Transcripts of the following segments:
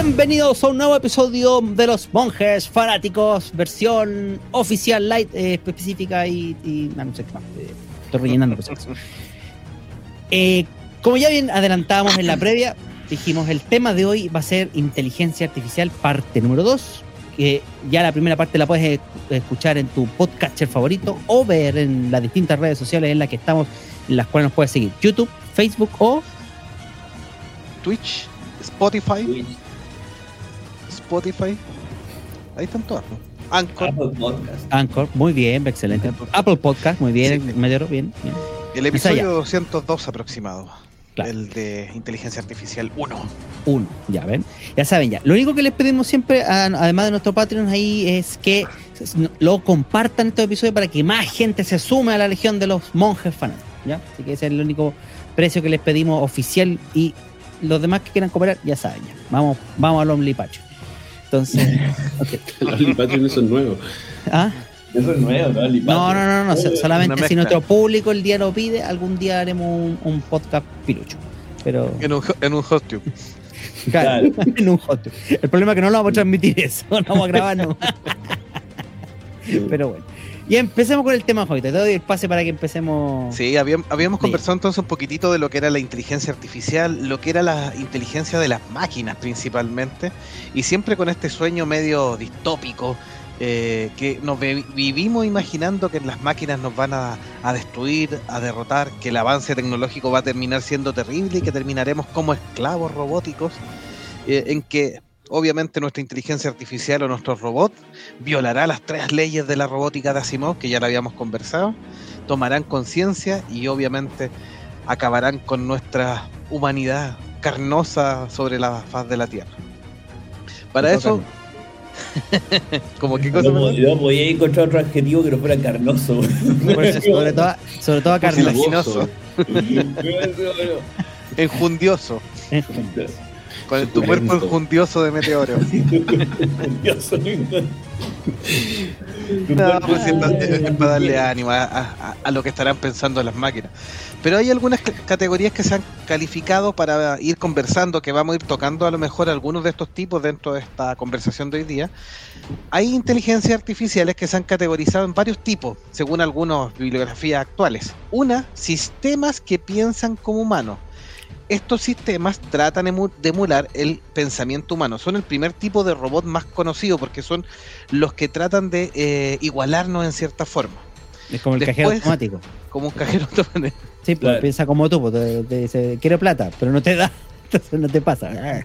Bienvenidos a un nuevo episodio de los monjes fanáticos, versión oficial light eh, específica y, y- no, no sé qué más. eh, estoy rellenando cosas. Eh, como ya bien adelantábamos en la previa, dijimos el tema de hoy va a ser inteligencia artificial parte número 2. Que ya la primera parte la puedes eh, escuchar en tu podcatcher favorito o ver en las distintas redes sociales en las que estamos, en las cuales nos puedes seguir: YouTube, Facebook o Twitch, Spotify. Spotify. Ahí están todas. ¿no? Anchor. Apple Podcast. Anchor. Muy bien, excelente. Apple Podcast, muy bien, Sí. Meteoro, bien, bien. El episodio 202 aproximado. Claro. El de inteligencia artificial 1. Uno, ya ven. Ya saben, ya. Lo único que les pedimos siempre, a- además de nuestros Patreons ahí, es que lo compartan estos episodios para que más gente se sume a la legión de los monjes fanáticos. ¿ya? Así que ese es el único precio que les pedimos oficial y los demás que quieran cooperar, ya saben, ya. Vamos, vamos al Omnipacho. Entonces, ok. Los Patreon eso es nuevo. ¿Ah? Eso es nuevo, ¿no? No, no, no, no, Una solamente si nuestro público el día lo pide, algún día haremos un, un podcast pilucho. Pero En un, en un hosttube. claro, en un hot. El problema es que no lo vamos a transmitir eso, no vamos a grabar, no. Pero bueno. Y empecemos con el tema, Jovita. Te doy el pase para que empecemos. Sí, habíamos, habíamos Sí. conversado entonces un poquitito de lo que era la inteligencia artificial, lo que era la inteligencia de las máquinas principalmente, y siempre con este sueño medio distópico eh, que nos vi- vivimos imaginando que las máquinas nos van a, a destruir, a derrotar, que el avance tecnológico va a terminar siendo terrible y que terminaremos como esclavos robóticos, eh, en que obviamente nuestra inteligencia artificial o nuestros robots violará las tres leyes de la robótica de Asimov, que ya la habíamos conversado, tomarán conciencia y obviamente acabarán con nuestra humanidad carnosa sobre la faz de la Tierra. Para eso, como qué cosa, No, Manuel? no podía encontrar otro adjetivo que no fuera carnoso. Eso, sobre todo, sobre todo a Carlos. Carnaginoso, enjundioso, con el- tu cuerpo Lento. enjundioso de meteoro. No, pues es para, es para darle ánimo a, a- a lo que estarán pensando las máquinas. Pero hay algunas ca- categorías que se han calificado para ir conversando, que vamos a ir tocando a lo mejor algunos de estos tipos dentro de esta conversación de hoy día. Hay inteligencias artificiales que se han categorizado en varios tipos, según algunas bibliografías actuales. Una, sistemas que piensan como humanos. Estos sistemas tratan de emular el pensamiento humano. Son el primer tipo de robot más conocido porque son los que tratan de eh, igualarnos en cierta forma, Es como el cajero automático. como un cajero automático. Sí, pues Claro. piensa como tú, pues, te, te dice, quiere plata, pero no te da. Entonces no te pasa.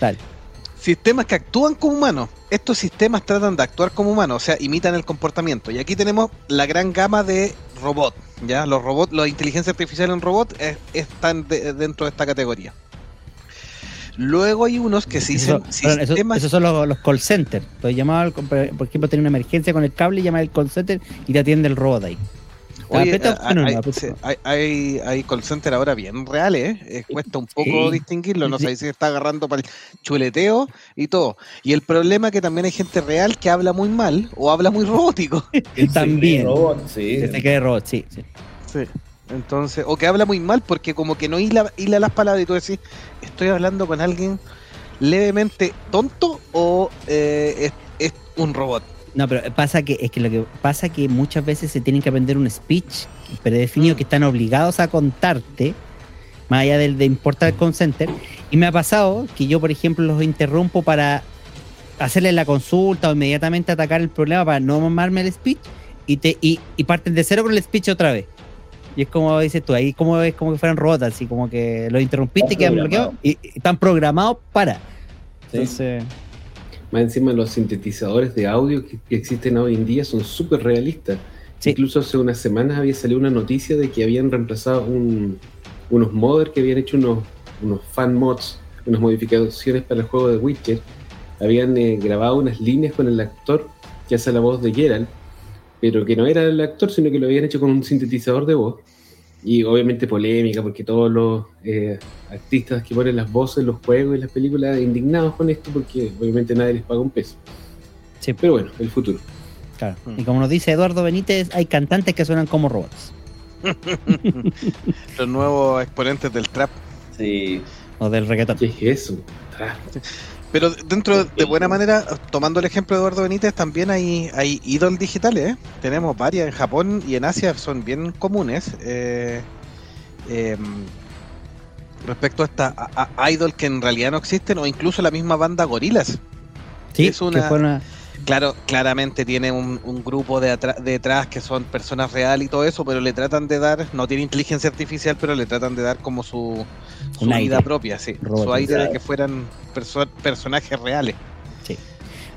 Tal. Sistemas que actúan como humanos. Estos sistemas tratan de actuar como humanos, o sea, imitan el comportamiento. Y aquí tenemos la gran gama de robots. ¿ya? Los robots, la inteligencia artificial en robots eh, están de- dentro de esta categoría. Luego hay unos que se dicen Eso- sistemas. esos son los, los call centers. Entonces llamaba, por ejemplo, tener una emergencia con el cable, llama al call center y te atiende el robot ahí. Oye, hay, hay- hay, call center ahora bien reales, ¿eh? Eh, cuesta un poco Sí. distinguirlo, no Sí. sé si está agarrando para el chuleteo y todo. Y el problema es que también hay gente real que habla muy mal o habla muy robótico. También. Robot, sí. Se te robot, sí, sí. Sí. Entonces, o que habla muy mal porque como que no hila, hila las palabras y tú decís, estoy hablando con alguien levemente tonto o eh, es, es un robot. No, pero pasa que es que lo que pasa que muchas veces se tienen que aprender un speech predefinido Mm. que están obligados a contarte, más allá del de importar el call center. Y me ha pasado que yo, por ejemplo, los interrumpo para hacerle la consulta o inmediatamente atacar el problema para no mamarme el speech. y te y, y parten de cero con el speech otra vez. Y es como dices tú, ahí como es como que fueran robots, así como que lo interrumpiste y quedan bloqueados y, y están programados para. Sí. Entonces, Más encima los sintetizadores de audio que, que existen hoy en día son súper realistas. Sí. Incluso hace unas semanas había salido una noticia de que habían reemplazado un- unos modders que habían hecho unos, unos fan mods, unas modificaciones para el juego de Witcher. Habían eh, grabado unas líneas con el actor que hace la voz de Geralt, pero que no era el actor, sino que lo habían hecho con un sintetizador de voz. Y obviamente polémica, porque todos los eh, artistas que ponen las voces en los juegos y las películas indignados con esto, porque obviamente nadie les paga un peso. sí, Pero bueno, el futuro. claro. Mm. Y como nos dice Eduardo Benítez, hay cantantes que suenan como robots. Los nuevos exponentes del trap. Sí. O del reggaetón. ¿Qué es eso? Pero dentro de buena manera, tomando el ejemplo de Eduardo Benítez, también hay, hay idol digitales. ¿eh? Tenemos varias en Japón y en Asia son bien comunes. eh, em, respecto a esta a- a- idol que en realidad no existen, o incluso la misma banda Gorilas. Sí, es una- que fue una- Claro, claramente tiene un, un grupo de detrás que son personas reales y todo eso, pero le tratan de dar, no tiene inteligencia artificial, pero le tratan de dar como su, su vida aire. propia, sí. Su aire de que fueran perso- personajes reales.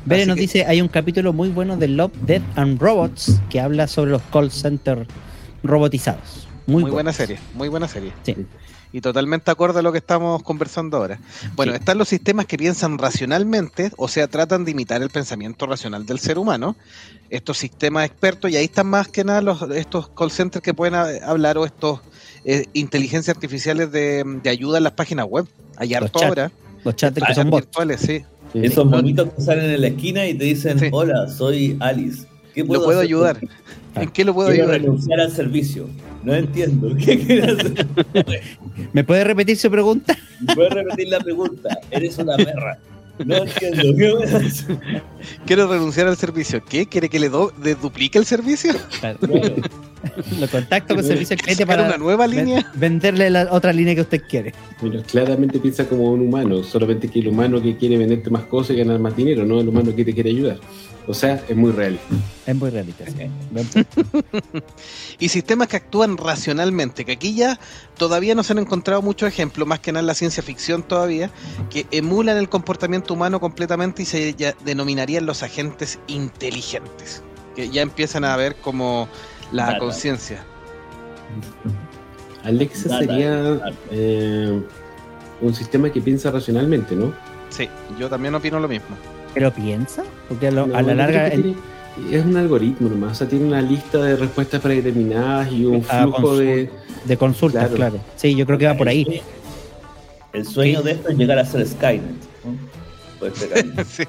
Bere Así nos que- dice, hay un capítulo muy bueno de Love, Death and Robots que habla sobre los call centers robotizados. Muy, Muy, buena serie, muy buena serie. Sí. Y totalmente acorde a lo que estamos conversando ahora. Bueno, Sí. están los sistemas que piensan racionalmente, o sea, tratan de imitar el pensamiento racional del ser humano. Estos sistemas expertos, y ahí están más que nada los, estos call centers que pueden a- hablar o estos eh, inteligencias artificiales de, de ayuda en las páginas web. Hay harto ahora. Los chats son virtuales, sí. sí. Esos monitos que salen en la esquina y te dicen, Sí. hola, soy Alice. ¿Qué Lo puedo hacer ayudar. ¿En qué lo puedo Quiero ayudar? renunciar al servicio. No entiendo. ¿Qué quieres hacer? ¿Me puede repetir su pregunta? Puedes repetir la pregunta. Eres una perra. No entiendo. ¿Qué voy a hacer? Quiero renunciar al servicio. ¿Qué? ¿Quiere que le, do- le duplique el servicio? Claro. Lo contacto con servicio cliente ¿Sacar para una nueva línea? venderle la otra línea que usted quiere. Pero claramente piensa como un humano, solamente que el humano que quiere venderte más cosas y ganar más dinero, no el humano que te quiere ayudar. O sea, es muy real. Es muy realista. sí. Y sistemas que actúan racionalmente, que aquí ya todavía no se han encontrado muchos ejemplos, más que nada en la ciencia ficción todavía, que emulan el comportamiento humano completamente y se ya denominarían los agentes inteligentes, que ya empiezan a ver como la conciencia. Alexa sería eh, un sistema que piensa racionalmente, ¿no? Sí, yo también opino lo mismo. ¿Pero piensa? Porque a, lo- No, a la larga... tiene- es un algoritmo nomás, o sea, tiene una lista de respuestas predeterminadas y un Ah, flujo de... De consultas, claro. Claro. Sí, yo creo que va por ahí. El sueño de esto es llegar a ser Skynet. ¿no? Sí.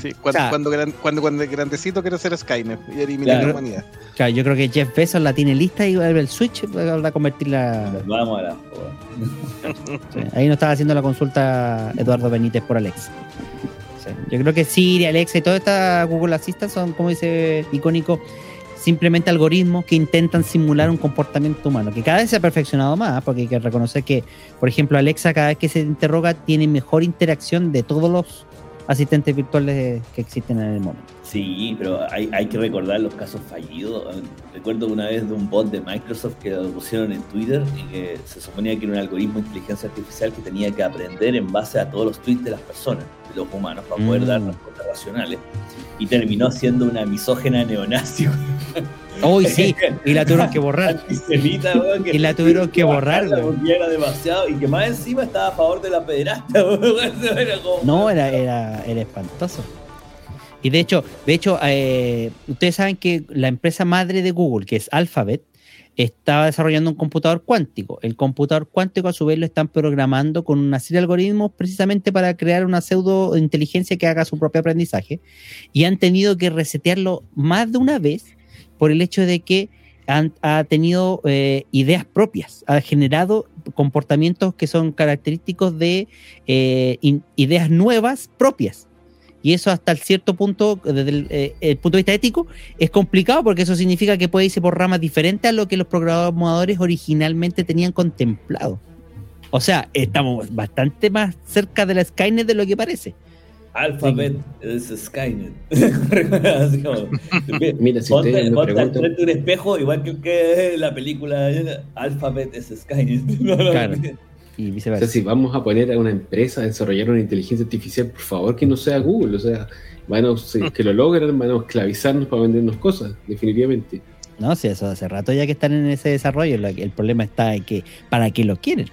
Sí, cuando, O sea- cuando, gran- cuando, cuando grandecito quiero ser Skynet y eliminar Claro. la humanidad. Claro, yo creo que Jeff Bezos la tiene lista y va a ver el switch va a convertirla... Vamos a la joda. Sí, Ahí nos estaba haciendo la consulta Eduardo Benítez por Alexa. Sí, Yo creo que Siri, Alexa y toda esta Google Assistant son, como dice icónico, simplemente algoritmos que intentan simular un comportamiento humano, que cada vez se ha perfeccionado más, porque hay que reconocer que, por ejemplo, Alexa cada vez que se interroga tiene mejor interacción de todos los asistentes virtuales que existen en el momento. Sí, pero hay, hay que recordar los casos fallidos. Recuerdo una vez de un bot de Microsoft que lo pusieron en Twitter y que se suponía que era un algoritmo de inteligencia artificial que tenía que aprender en base a todos los tweets de las personas, de los humanos, para poder Mm. dar respuestas racionales. Y terminó siendo una misógena neonazi. Hoy sí, y la tuvieron que borrar. Y la tuvieron que borrar. Porque era demasiado. Y que más encima estaba a favor de la pederasta. weón. Era como- No, era, era, era espantoso. Y de hecho, de hecho, eh, ustedes saben que la empresa madre de Google, que es Alphabet, estaba desarrollando un computador cuántico. El computador cuántico, a su vez, lo están programando con una serie de algoritmos precisamente para crear una pseudo inteligencia que haga su propio aprendizaje. Y han tenido que resetearlo más de una vez por el hecho de que han, ha tenido eh, ideas propias, ha generado comportamientos que son característicos de eh, ideas nuevas propias. Y eso hasta el cierto punto, desde el, eh, el punto de vista ético, es complicado porque eso significa que puede irse por ramas diferentes a lo que los programadores originalmente tenían contemplado. O sea, estamos bastante más cerca de la Skynet de lo que parece. Alphabet es Skynet. Así como, Mira, si ponte, ustedes me ponte al preguntan, frente de un espejo, igual que, que la película Alphabet es Skynet. Claro. Y o sea, viceversa. si vamos a poner a una empresa a desarrollar una inteligencia artificial, por favor que no sea Google, o sea, van a, si que lo logran, van a esclavizarnos para vendernos cosas, definitivamente. No, sí, eso hace rato ya que están en ese desarrollo. El problema está en que para qué lo quieren.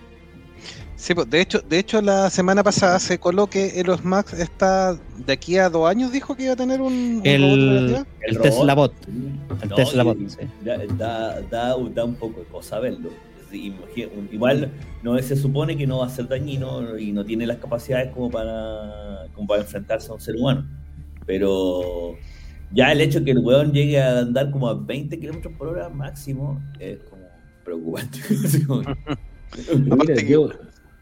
Sí, pues, de hecho, de hecho la semana pasada se coló que Elon Musk está de aquí a dos años dijo que iba a tener un, un robot El, relativo. el robot. Tesla Bot. El No, Tesla Bot, y sí. da, da, da, da un poco de cosa verlo. Igual no se supone que no va a ser dañino y no tiene las capacidades como para, como para enfrentarse a un ser humano. Pero ya el hecho que el weón llegue a andar como a 20 kilómetros por hora máximo es como preocupante. Aparte yo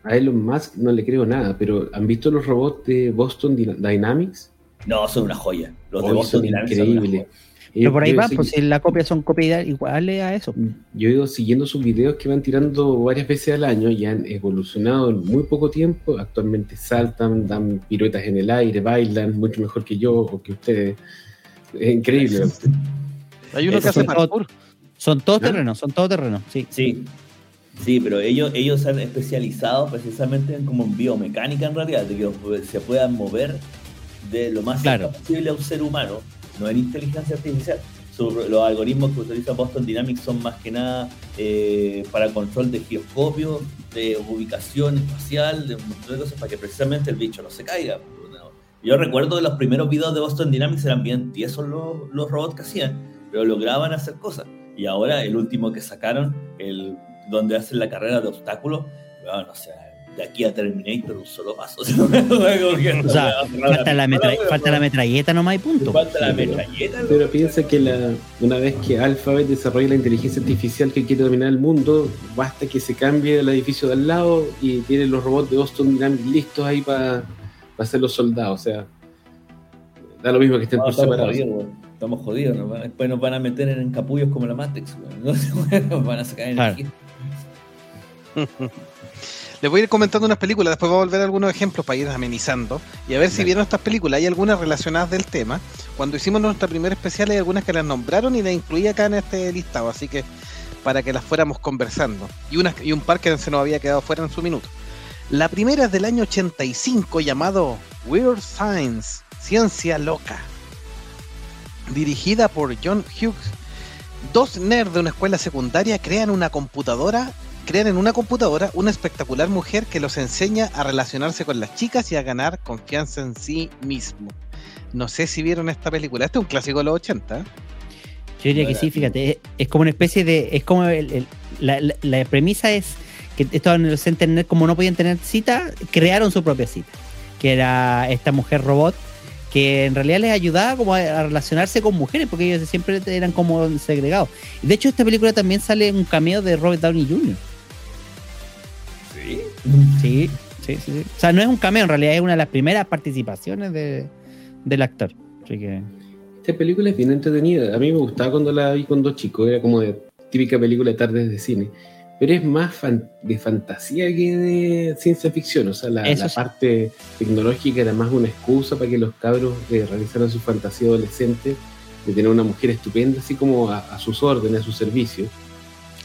a Elon Musk no le creo nada, pero ¿han visto los robots de Boston Dyna- Dynamics? no, son una joya. Los de Boston son Dynamics son una increíbles. joya. Pero por ahí sé pues si la copia son copias iguales a eso. Yo he ido siguiendo sus videos que van tirando varias veces al año y han evolucionado en muy poco tiempo. Actualmente saltan, dan piruetas en el aire, bailan mucho mejor que yo o que ustedes. Es increíble. Hay uno que hace parkour. Son todos ¿Ah? terrenos, son todos terrenos, sí. Sí, sí, pero ellos, ellos se han especializado precisamente en como en biomecánica en realidad, de que se puedan mover de lo más Claro. posible a un ser humano, no en inteligencia artificial. Los algoritmos que utiliza Boston Dynamics son más que nada eh, para control de giroscopio, de ubicación espacial, de un montón de cosas para que precisamente el bicho no se caiga. Yo recuerdo que los primeros videos de Boston Dynamics eran bien tiesos los, los robots que hacían, pero lograban hacer cosas. Y ahora el último que sacaron, el donde hacen la carrera de obstáculos, bueno, o sea, de aquí a Terminator un solo paso. O sea, falta la, metra- falta la metralleta nomás y punto. Falta la Sí, pero- metralleta. Pero piensa que la, una vez que Alphabet desarrolle la inteligencia artificial que quiere dominar el mundo, basta que se cambie el edificio de al lado y tienen los robots de Boston Dynamics listos ahí para ser los soldados. O sea, da lo mismo que estén No, por estamos separado. jodidos, weón. Estamos jodidos. van- después nos van a meter en capullos como la Matrix. weón. Nos van a sacar Claro. Les voy a ir comentando unas películas, después voy a volver a algunos ejemplos para ir amenizando y a ver si vieron estas películas. Hay algunas relacionadas del tema. Cuando hicimos nuestra primera especial hay algunas que las nombraron y las incluí acá en este listado, así que para que las fuéramos conversando. Y, unas, y un par que se nos había quedado fuera en su minuto. La primera es del año 85 llamado Weird Science, Ciencia Loca. Dirigida por John Hughes. Dos nerds de una escuela secundaria crean una computadora crean en una computadora una espectacular mujer que los enseña a relacionarse con las chicas y a ganar confianza en sí mismo. No sé si vieron esta película. Este es un clásico de los 80. ¿eh? Yo diría que sí, fíjate, es, es como una especie de. Es como el- el- la, la- la premisa es que estos adolescentes como no podían tener cita, crearon su propia cita. Que era esta mujer robot que en realidad les ayudaba como a, a relacionarse con mujeres, porque ellos siempre eran como segregados. De hecho, esta película también sale un cameo de Robert Downey Jr. Sí. Sí, sí, sí. O sea, no es un cameo, en realidad es una de las primeras participaciones de, del actor. Así que. Esta película es bien entretenida. A mí me gustaba cuando la vi con chicos. Era como de típica película de tardes de cine. Pero es más fan- de fantasía que de ciencia ficción. O sea, la, la sí. parte tecnológica era más una excusa para que los cabros eh, realizaran su fantasía adolescente de tener una mujer estupenda, así como a, a sus órdenes, a su servicio.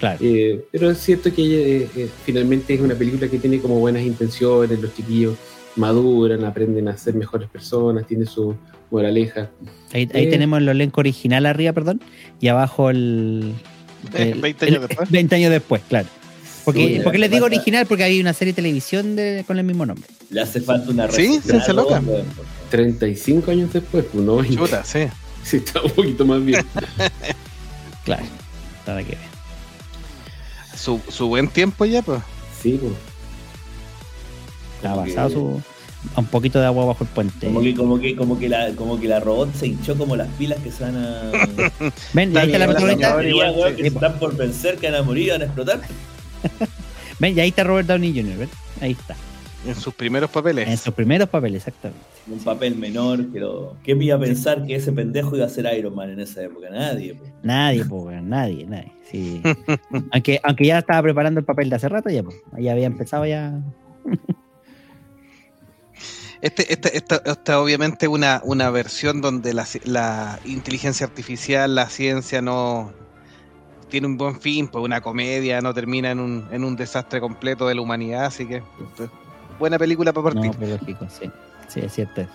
Claro. Eh, pero es cierto que eh, eh, finalmente es una película que tiene como buenas intenciones, los chiquillos maduran, aprenden a ser mejores personas, tiene su moraleja. Ahí, ahí Eh. tenemos el elenco original arriba, perdón, y abajo el. El- 20 años el- después. 20 años después, claro. Porque, Sí, porque les digo original porque hay una serie de televisión de- con el mismo nombre. Le hace falta una Sí, receta, Ciencia Loca. weón. 35 años después, pues no 20. Chuta, sí. Sí, está un poquito más bien. Claro. Nada que ver. Su, su buen tiempo ya, pues. Sí, pues. Ha Como que- pasado su, a un poquito de agua bajo el puente. Como que, como que, como que la, como que la robot se hinchó como las pilas que se van a. Ven, ahí está la sí. que están por vencer, que van a morir, van a explotar. Ven, y ahí está Robert Downey Jr., ¿ven? Ahí está. En sus primeros En papeles. sus primeros papeles, exactamente. Un papel menor, pero. ¿Quién iba a pensar que ese pendejo iba a ser Iron Man en esa época? Nadie. po. Nadie, weón, nadie, nadie. Sí. aunque, aunque ya estaba preparando el papel de hace rato, ya, pues. Ya había empezado ya. Este, este, esta, esta obviamente una, una versión donde la, ci- la inteligencia artificial, la ciencia no tiene un buen fin, pues una comedia, no termina en un, en un desastre completo de la humanidad, así que pues, buena película para partir. No, pero lógico, sí. Sí, es cierto.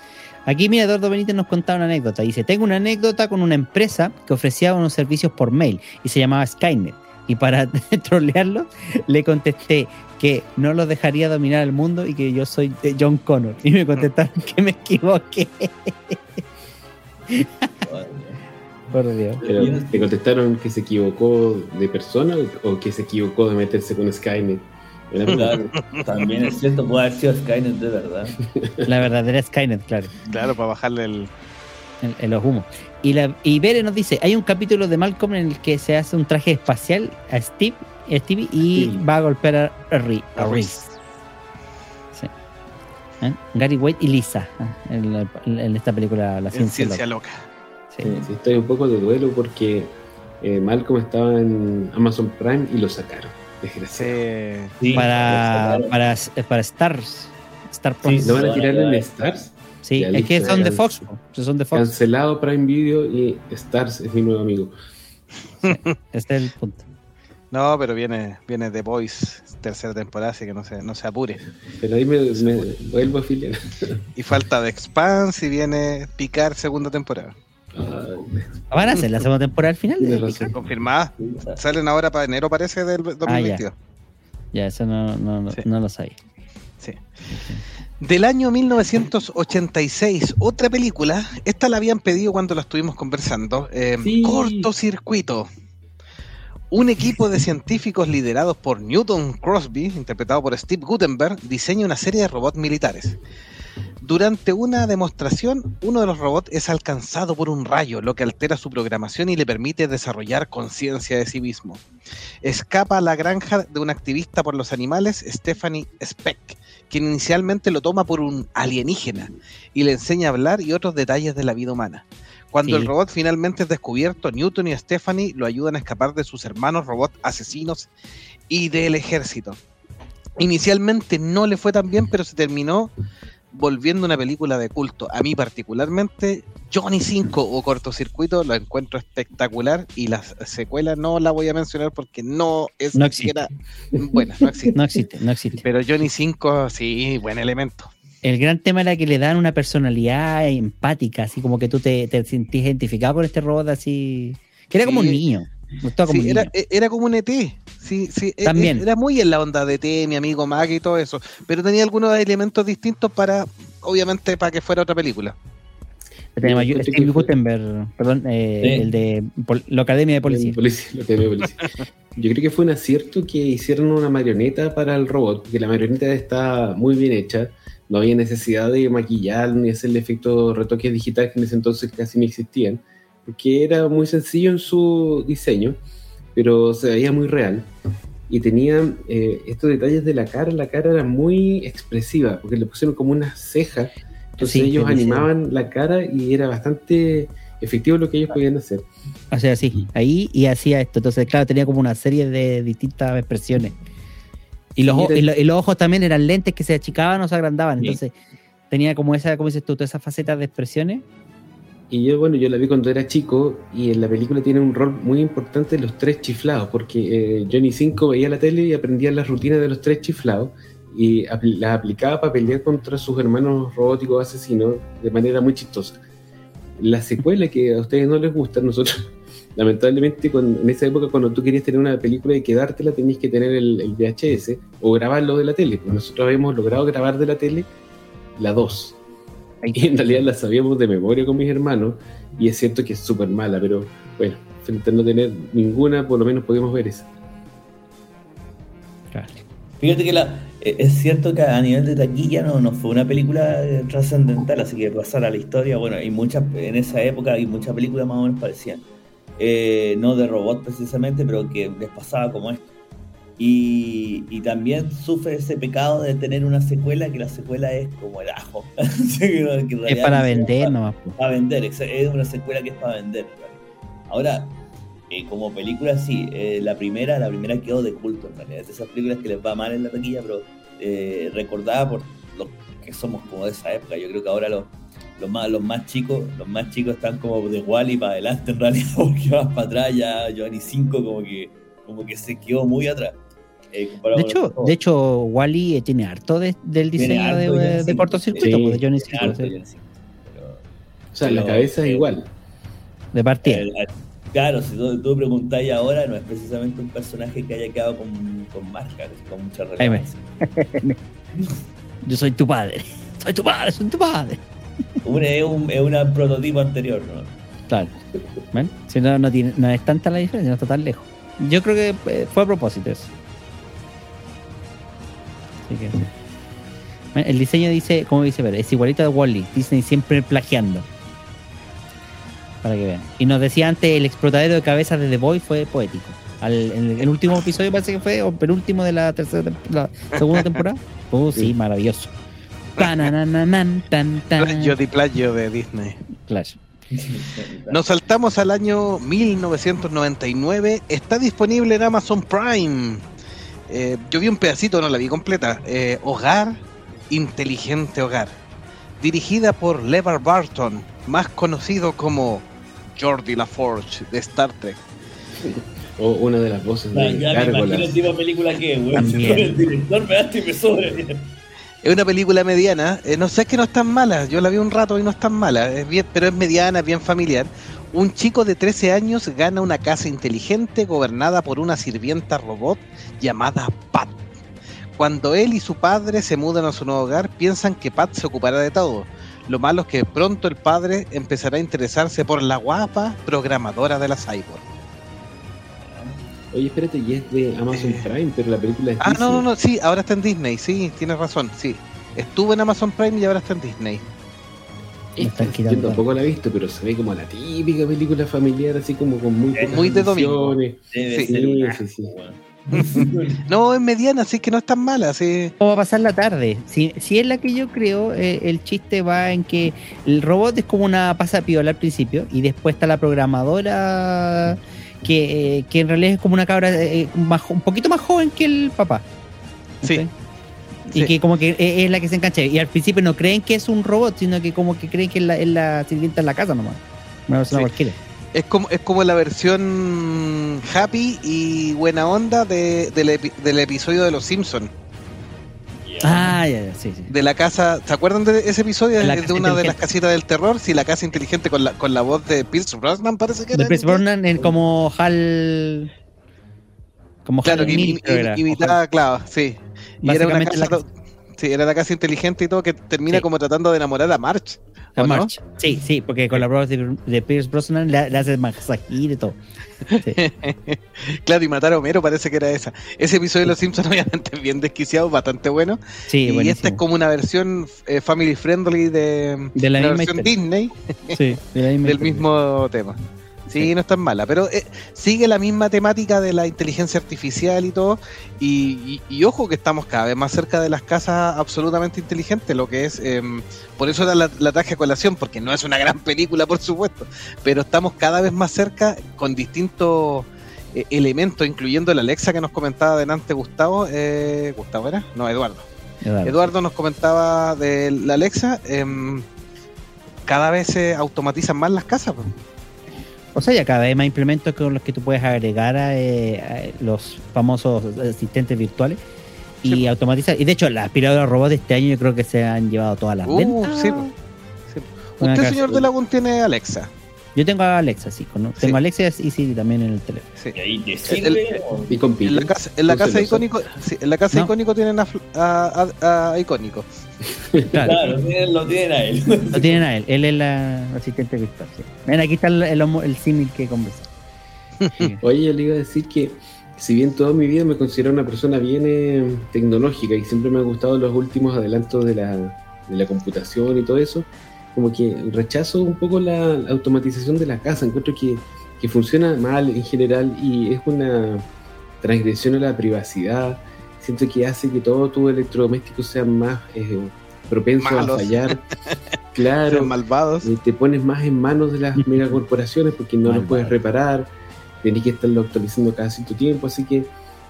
Aquí, mira, Eduardo Benítez nos contaba una anécdota. Dice: Tengo una anécdota con una empresa que ofrecía unos servicios por mail y se llamaba Skynet. Y para trolearlo, le contesté que no los dejaría dominar el mundo y que yo soy John Connor. Y me contestaron que me equivoqué. Por Dios. ¿Te contestaron que se equivocó de persona o que se equivocó de meterse con Skynet? Claro, también es cierto, puede haber sido Skynet de verdad. La verdadera Skynet, claro. Claro, para bajarle el. en, en los humos. Y, la, y Bere nos dice, hay un capítulo de Malcolm en el que se hace un traje espacial a Steve, a Stevie y Sí. va a golpear a, a, Ri- a Reese. Sí. ¿Eh? Gary White y Lisa ¿eh? en, esta película La En Ciencia, ciencia Loca. loca. Sí, estoy un poco de duelo porque eh, Malcolm estaba en Amazon Prime y lo sacaron. Desgraciado. Sí. Para, para, para Stars. Star Sí, Plus. ¿No van a tirar en. Stars? Sí, ya es que son de. Fox. Son de Fox. Cancelado Prime Video y Stars es mi nuevo amigo. Este es el punto. No, pero viene, viene The Voice, tercera temporada, así que no se, no se apure. Pero ahí me, me vuelvo a afiliar. Y falta The Expanse y viene Picar segunda temporada. ¿Van a hacer la segunda temporada al final? De. Confirmada. Salen ahora para enero, parece, del 2022. Ya, eso no, no, no, Sí. no lo sabía. Sí. Del año 1986, otra película, esta la habían pedido cuando la estuvimos conversando, eh, Sí. Cortocircuito. Un equipo de científicos liderados por Newton Crosby, interpretado por Steve Gutenberg, diseña una serie de robots militares. Durante una demostración, uno de los robots es alcanzado por un rayo, lo que altera su programación y le permite desarrollar conciencia de sí mismo. Escapa a la granja de un activista por los animales, Stephanie Speck, quien inicialmente lo toma por un alienígena y le enseña a hablar y otros detalles de la vida humana. Cuando Sí. el robot finalmente es descubierto, Newton y Stephanie lo ayudan a escapar de sus hermanos robots asesinos y del ejército. Inicialmente no le fue tan bien, pero se terminó volviendo una película de culto. A mí particularmente, Johnny 5 o Cortocircuito lo encuentro espectacular y la secuela no la voy a mencionar porque no es No siquiera buena, no existe. No existe, no existe. Pero Johnny 5, sí, buen elemento. El gran tema era que le dan una personalidad empática, así como que tú te, te sentís identificado con este robot así. Que era como un niño. Sí, era, e- era como un ET. Sí, sí, e- También. e- Era muy en la onda de ET, mi amigo Mac y todo eso. Pero tenía algunos elementos distintos para, obviamente, para que fuera otra película. Tenemos a Yo encuentro Steve que fue- Gutenberg, perdón, eh, el de pol- la Academia de Policía. Yo creo que fue un acierto que hicieron una marioneta para el robot, porque la marioneta está muy bien hecha. No había necesidad de maquillar ni hacerle efectos retoques digitales que en ese entonces casi no existían, porque era muy sencillo en su diseño, pero se veía muy real. Y tenía eh, estos detalles de la cara, la cara era muy expresiva, porque le pusieron como unas cejas, entonces Sí, ellos animaban la cara y era bastante efectivo lo que ellos podían hacer. O sea, sí, ahí y hacía esto. Entonces, claro, tenía como una serie de distintas expresiones. Y los, Sí, o- era- y lo- y los ojos también eran lentes que se achicaban o se agrandaban. Sí. Entonces, tenía como esa, como dices tú, todas esas facetas de expresiones. Y yo, bueno, yo la vi cuando era chico y en la película tiene un rol muy importante los tres chiflados, porque eh, Johnny 5 veía la tele y aprendía las rutinas de los tres chiflados y las aplicaba para pelear contra sus hermanos robóticos asesinos de manera muy chistosa. La secuela que a ustedes no les gusta, nosotros, lamentablemente, con- en esa época cuando tú querías tener una película y quedártela, tenías que tener el, el VHS o grabarlo de la tele. Pues nosotros habíamos logrado grabar de la tele la 2. Y en realidad la sabíamos de memoria con mis hermanos, y es cierto que es súper mala, pero bueno, frente a no tener ninguna, por lo menos podemos ver esa. Fíjate que la, eh, es cierto que a nivel de taquilla no, no fue una película eh, trascendental, así que pasar a la historia, bueno, y muchas, en esa época hay muchas películas más o menos parecían. Eh, no de robot precisamente, pero que les pasaba como esto. Y, y también sufre ese pecado de tener una secuela, que la secuela es como el ajo. Que Es para no vender po. para vender, es una secuela que es para vender. Ahora, eh, como película, sí, eh, la primera, la primera quedó de culto en realidad. Es de esas películas que les va mal en la taquilla, pero eh, recordada por los que somos como de esa época. Yo creo que ahora los, los, más, los más chicos, los más chicos están como de Wally para adelante en realidad, porque vas para atrás ya Giovanni 5 como que, como que se quedó muy atrás. Eh, de hecho, de hecho, Wally tiene harto de, del diseño de, de, de, cortocircuito, sí, de Johnny 5. Sí. Pero, o sea, pero, la cabeza es igual. De partida. Claro, si tú, tú preguntáis ahora, no es precisamente un personaje que haya quedado con, con marcas, con mucha relevancia. Yo soy tu padre. Soy tu padre, soy tu padre. Un, es, un, es un prototipo anterior, ¿no? Claro. ¿Ven? Si no, no, tiene, no es tanta la diferencia, no está tan lejos. Yo creo que eh, fue a propósito eso. Así que, el diseño dice, como dice, pero es igualito de Wally. Disney siempre plagiando. Para que vean. Y nos decía antes, el explotadero de cabezas de The Boy fue poético. Al, el último episodio parece que fue, o penúltimo de la tercera la segunda temporada. Oh, sí, maravilloso. Tan, tan, plagio de plagio de Disney. Clash. Nos saltamos al año 1999. Está disponible en Amazon Prime. Eh, yo vi un pedacito, no la vi completa. Eh, Hogar, Inteligente Hogar. Dirigida por Levar Barton, más conocido como Jordi LaForge de Star Trek. O una de las voces de ya me imagino el tipo de película que es, güey. También. El director me da y me sobra. Es una película mediana, eh, no sé es que no es tan mala, yo la vi un rato y no es tan mala, es bien, pero es mediana, es bien familiar. Un chico de 13 años gana una casa inteligente gobernada por una sirvienta robot llamada Pat. Cuando él y su padre se mudan a su nuevo hogar, piensan que Pat se ocupará de todo. Lo malo es que pronto el padre empezará a interesarse por la guapa programadora de la cyborg. Oye, espérate, y es de Amazon Eh. Prime, pero la película es Ah, Disney. no, no, no, sí, ahora está en Disney, sí, tienes razón, sí. Estuvo en Amazon Prime y ahora está en Disney. Me están Yo tampoco la he visto, pero se ve como la típica película familiar, así como con muy Es pocas muy de domingo. Sí, sí, sí. No, es mediana, así que no es tan mala, sí. ¿Cómo va a pasar la tarde? Si, si es la que yo creo, eh, el chiste va en que el robot es como una pasapiola al principio y después está la programadora que, eh, que en realidad es como una cabra eh, más un poquito más joven que el papá. Sí. Y que como que e- es la que se engancha. Y al principio no creen que es un robot, sino que como que creen que es la, es la sirvienta en la casa nomás. Una persona Sí. cualquiera. Es como, es como la versión happy y buena onda de- del, epi- del episodio de Los Simpsons. Ah, ya, ya, sí, sí. De la casa, ¿se acuerdan de ese episodio? La Es casa de una de las casitas del terror. Sí, la casa inteligente con la, con la voz de Pierce Brosnan, parece que era. De inglés. Brosnan en como Hal. Como Claro, Hal que imitaba, claro, sí. Y era una casa, la- sí, era la casa inteligente y todo que termina Sí. como tratando de enamorar a March. La ¿o no? March. Sí, sí, porque con la voz de, de Pierce Brosnan le, le hace masajir y todo. Sí. Claro, y matar a Homero parece que era esa. Ese episodio de Los Simpsons obviamente es bien desquiciado, bastante bueno. Sí, y buenísimo. esta es como una versión eh, family friendly de, De la misma versión. Disney Sí, de la misma del mismo tema. Sí, Sí. no es tan mala, pero eh, sigue la misma temática de la inteligencia artificial y todo. Y, y- y ojo que estamos cada vez más cerca de las casas absolutamente inteligentes, lo que es, em, por eso era la, la traje a colación, porque no es una gran película, por supuesto, pero estamos cada vez más cerca con distintos eh, elementos, incluyendo la Alexa que nos comentaba delante Gustavo. Eh, ¿Gustavo era? No, Eduardo. Eduardo. Eduardo nos comentaba de la Alexa. em, cada vez se automatizan más las casas. pues. O sea, ya cada vez hay más implementos con los que tú puedes agregar a, eh, a los famosos asistentes virtuales y Sí. automatizar. Y de hecho, las aspiradoras robots de este año yo creo que se han llevado todas las Uh, ventas. sí. Sí. Una Usted, casa- señor de Lagún, tiene Alexa. Yo tengo a Alexa, sí. con- Sí. Tengo Alexa y Siri también en el teléfono. Sí. ¿Y ahí te sirve? Y En la casa, en icónico, sí, en la casa No. icónico tienen a, a- a- a icónico. Claro. Claro, tienen- lo tienen a él. Lo tienen a él. Él es la asistente virtual. Sí. Ven, aquí está el, el, el símil que conversa. Sí. Oye, yo le iba a decir que si bien toda mi vida me considero una persona bien eh, tecnológica y siempre me han gustado los últimos adelantos de la, de la computación y todo eso, como que rechazo un poco la, la automatización de la casa. Encuentro que, que funciona mal en general y es una transgresión a la privacidad. Siento que hace que todos tus electrodomésticos sean más eh, propensos Malos. a fallar. Son claro, malvados. eh, te pones más en manos de las megacorporaciones porque no los Malvado. puedes reparar, tenés que estarlo actualizando cada cierto tiempo, así que,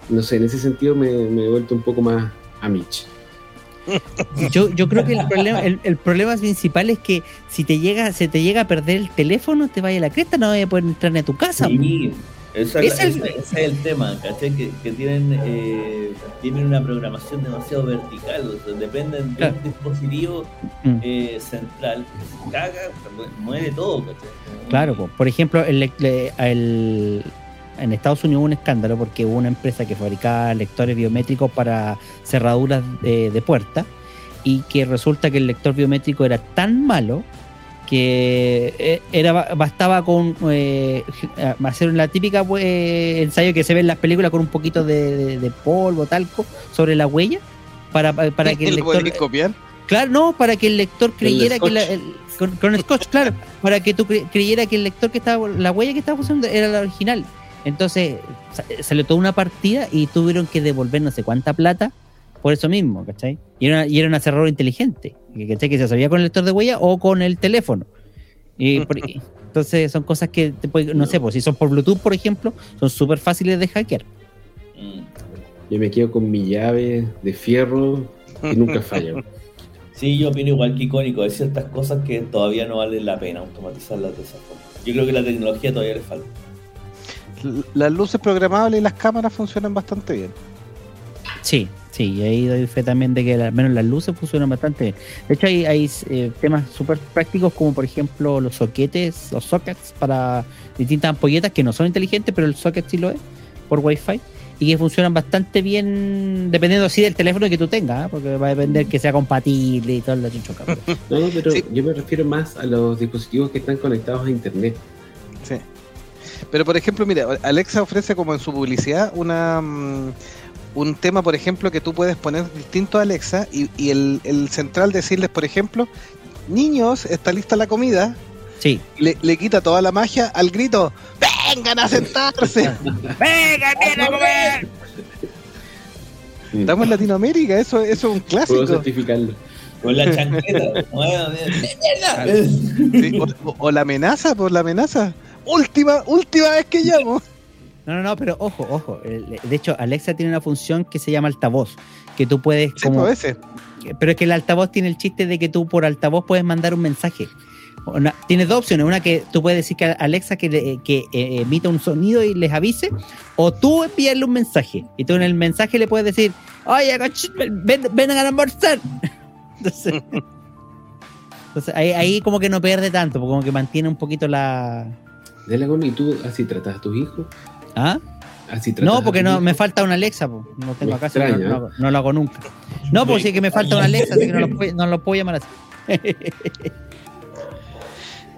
no sé, en ese sentido me, me he vuelto un poco más a Mitch. Yo, yo creo que el problema, el, el problema principal es que si te llega, se te llega a perder el teléfono, te vaya a la cresta, no vaya a poder entrar ni a tu casa. Sí, esa es el- ese, ese es el tema, ¿cachai? Que, que tienen, eh, tienen una programación demasiado vertical, o sea, dependen de un dispositivo Mm. eh, central que se caga, mueve todo, ¿cachai? Claro, po. por ejemplo, el, le- el- en Estados Unidos hubo un escándalo porque hubo una empresa que fabricaba lectores biométricos para cerraduras de, de puerta y que resulta que el lector biométrico era tan malo que eh, era bastaba con eh, hacer la típica pues, ensayo que se ve en las películas con un poquito de, de- de polvo, talco sobre la huella para, para que el ¿Lo lector copiar? Claro, no, para que el lector creyera que la, el- con, con scotch, claro, para que tú cre- creyera que el lector que estaba, la huella que estaba funcionando era la original. Entonces sa- salió toda una partida y tuvieron que devolver no sé cuánta plata por eso mismo, ¿cachai? Y era, y era una cerradura inteligente, que- ¿cachai? Que se sabía con el lector de huella o con el teléfono. Y por- entonces son cosas que, te puede- no sé, pues si son por Bluetooth, por ejemplo, son súper fáciles de hackear. Mm. Yo me quedo con mi llave de fierro y nunca falla. Sí, yo opino igual que icónico, hay ciertas cosas que todavía no vale la pena automatizarlas de esa forma. Yo creo que la tecnología todavía le falta. Las luces programables y las cámaras funcionan bastante bien. Sí, sí, y ahí doy fe también de que al menos las luces funcionan bastante bien. De hecho, hay, hay eh, temas súper prácticos como por ejemplo los soquetes, los sockets para distintas ampolletas que no son inteligentes, pero el socket sí lo es por Wi-Fi y que funcionan bastante bien dependiendo sí del teléfono que tú tengas, ¿eh? porque va a depender que sea compatible y todo la chuchoca. pero- No, no, pero Sí. yo me refiero más a los dispositivos que están conectados a internet. Sí. Pero por ejemplo, mira, Alexa ofrece como en su publicidad una mm, un tema, por ejemplo, que tú puedes poner distinto a Alexa y, y el, el central decirles, por ejemplo, niños, está lista la comida, Sí, le, le quita toda la magia al grito, vengan a sentarse. ¡Venga, viene a comer! Estamos en Latinoamérica, eso, eso es un Puedo clásico. certificarlo. Con la ¡Mierda! Sí, o, o- o la amenaza, por la amenaza. Última, última vez que llamo. No, no, no, pero ojo, ojo. De hecho, Alexa tiene una función que se llama altavoz, que tú puedes Sí, como veces. Pero es que el altavoz tiene el chiste de que tú por altavoz puedes mandar un mensaje. Una- tienes dos opciones. Una que tú puedes decir que Alexa que, le- que eh, emita un sonido y les avise. O tú enviarle un mensaje. Y tú en el mensaje le puedes decir, oye, ven, ven a almorzar. Entonces, entonces ahí, ahí como que no pierde tanto, porque como que mantiene un poquito la... Delagón, ¿y tú así tratas a tus hijos? ¿Ah? Así No, porque no, me falta una Alexa, po. no tengo Me acá, no, extraña, no- no lo hago nunca. No, pues sí que me falta una Alexa, así que no lo, puedo- no lo puedo llamar así.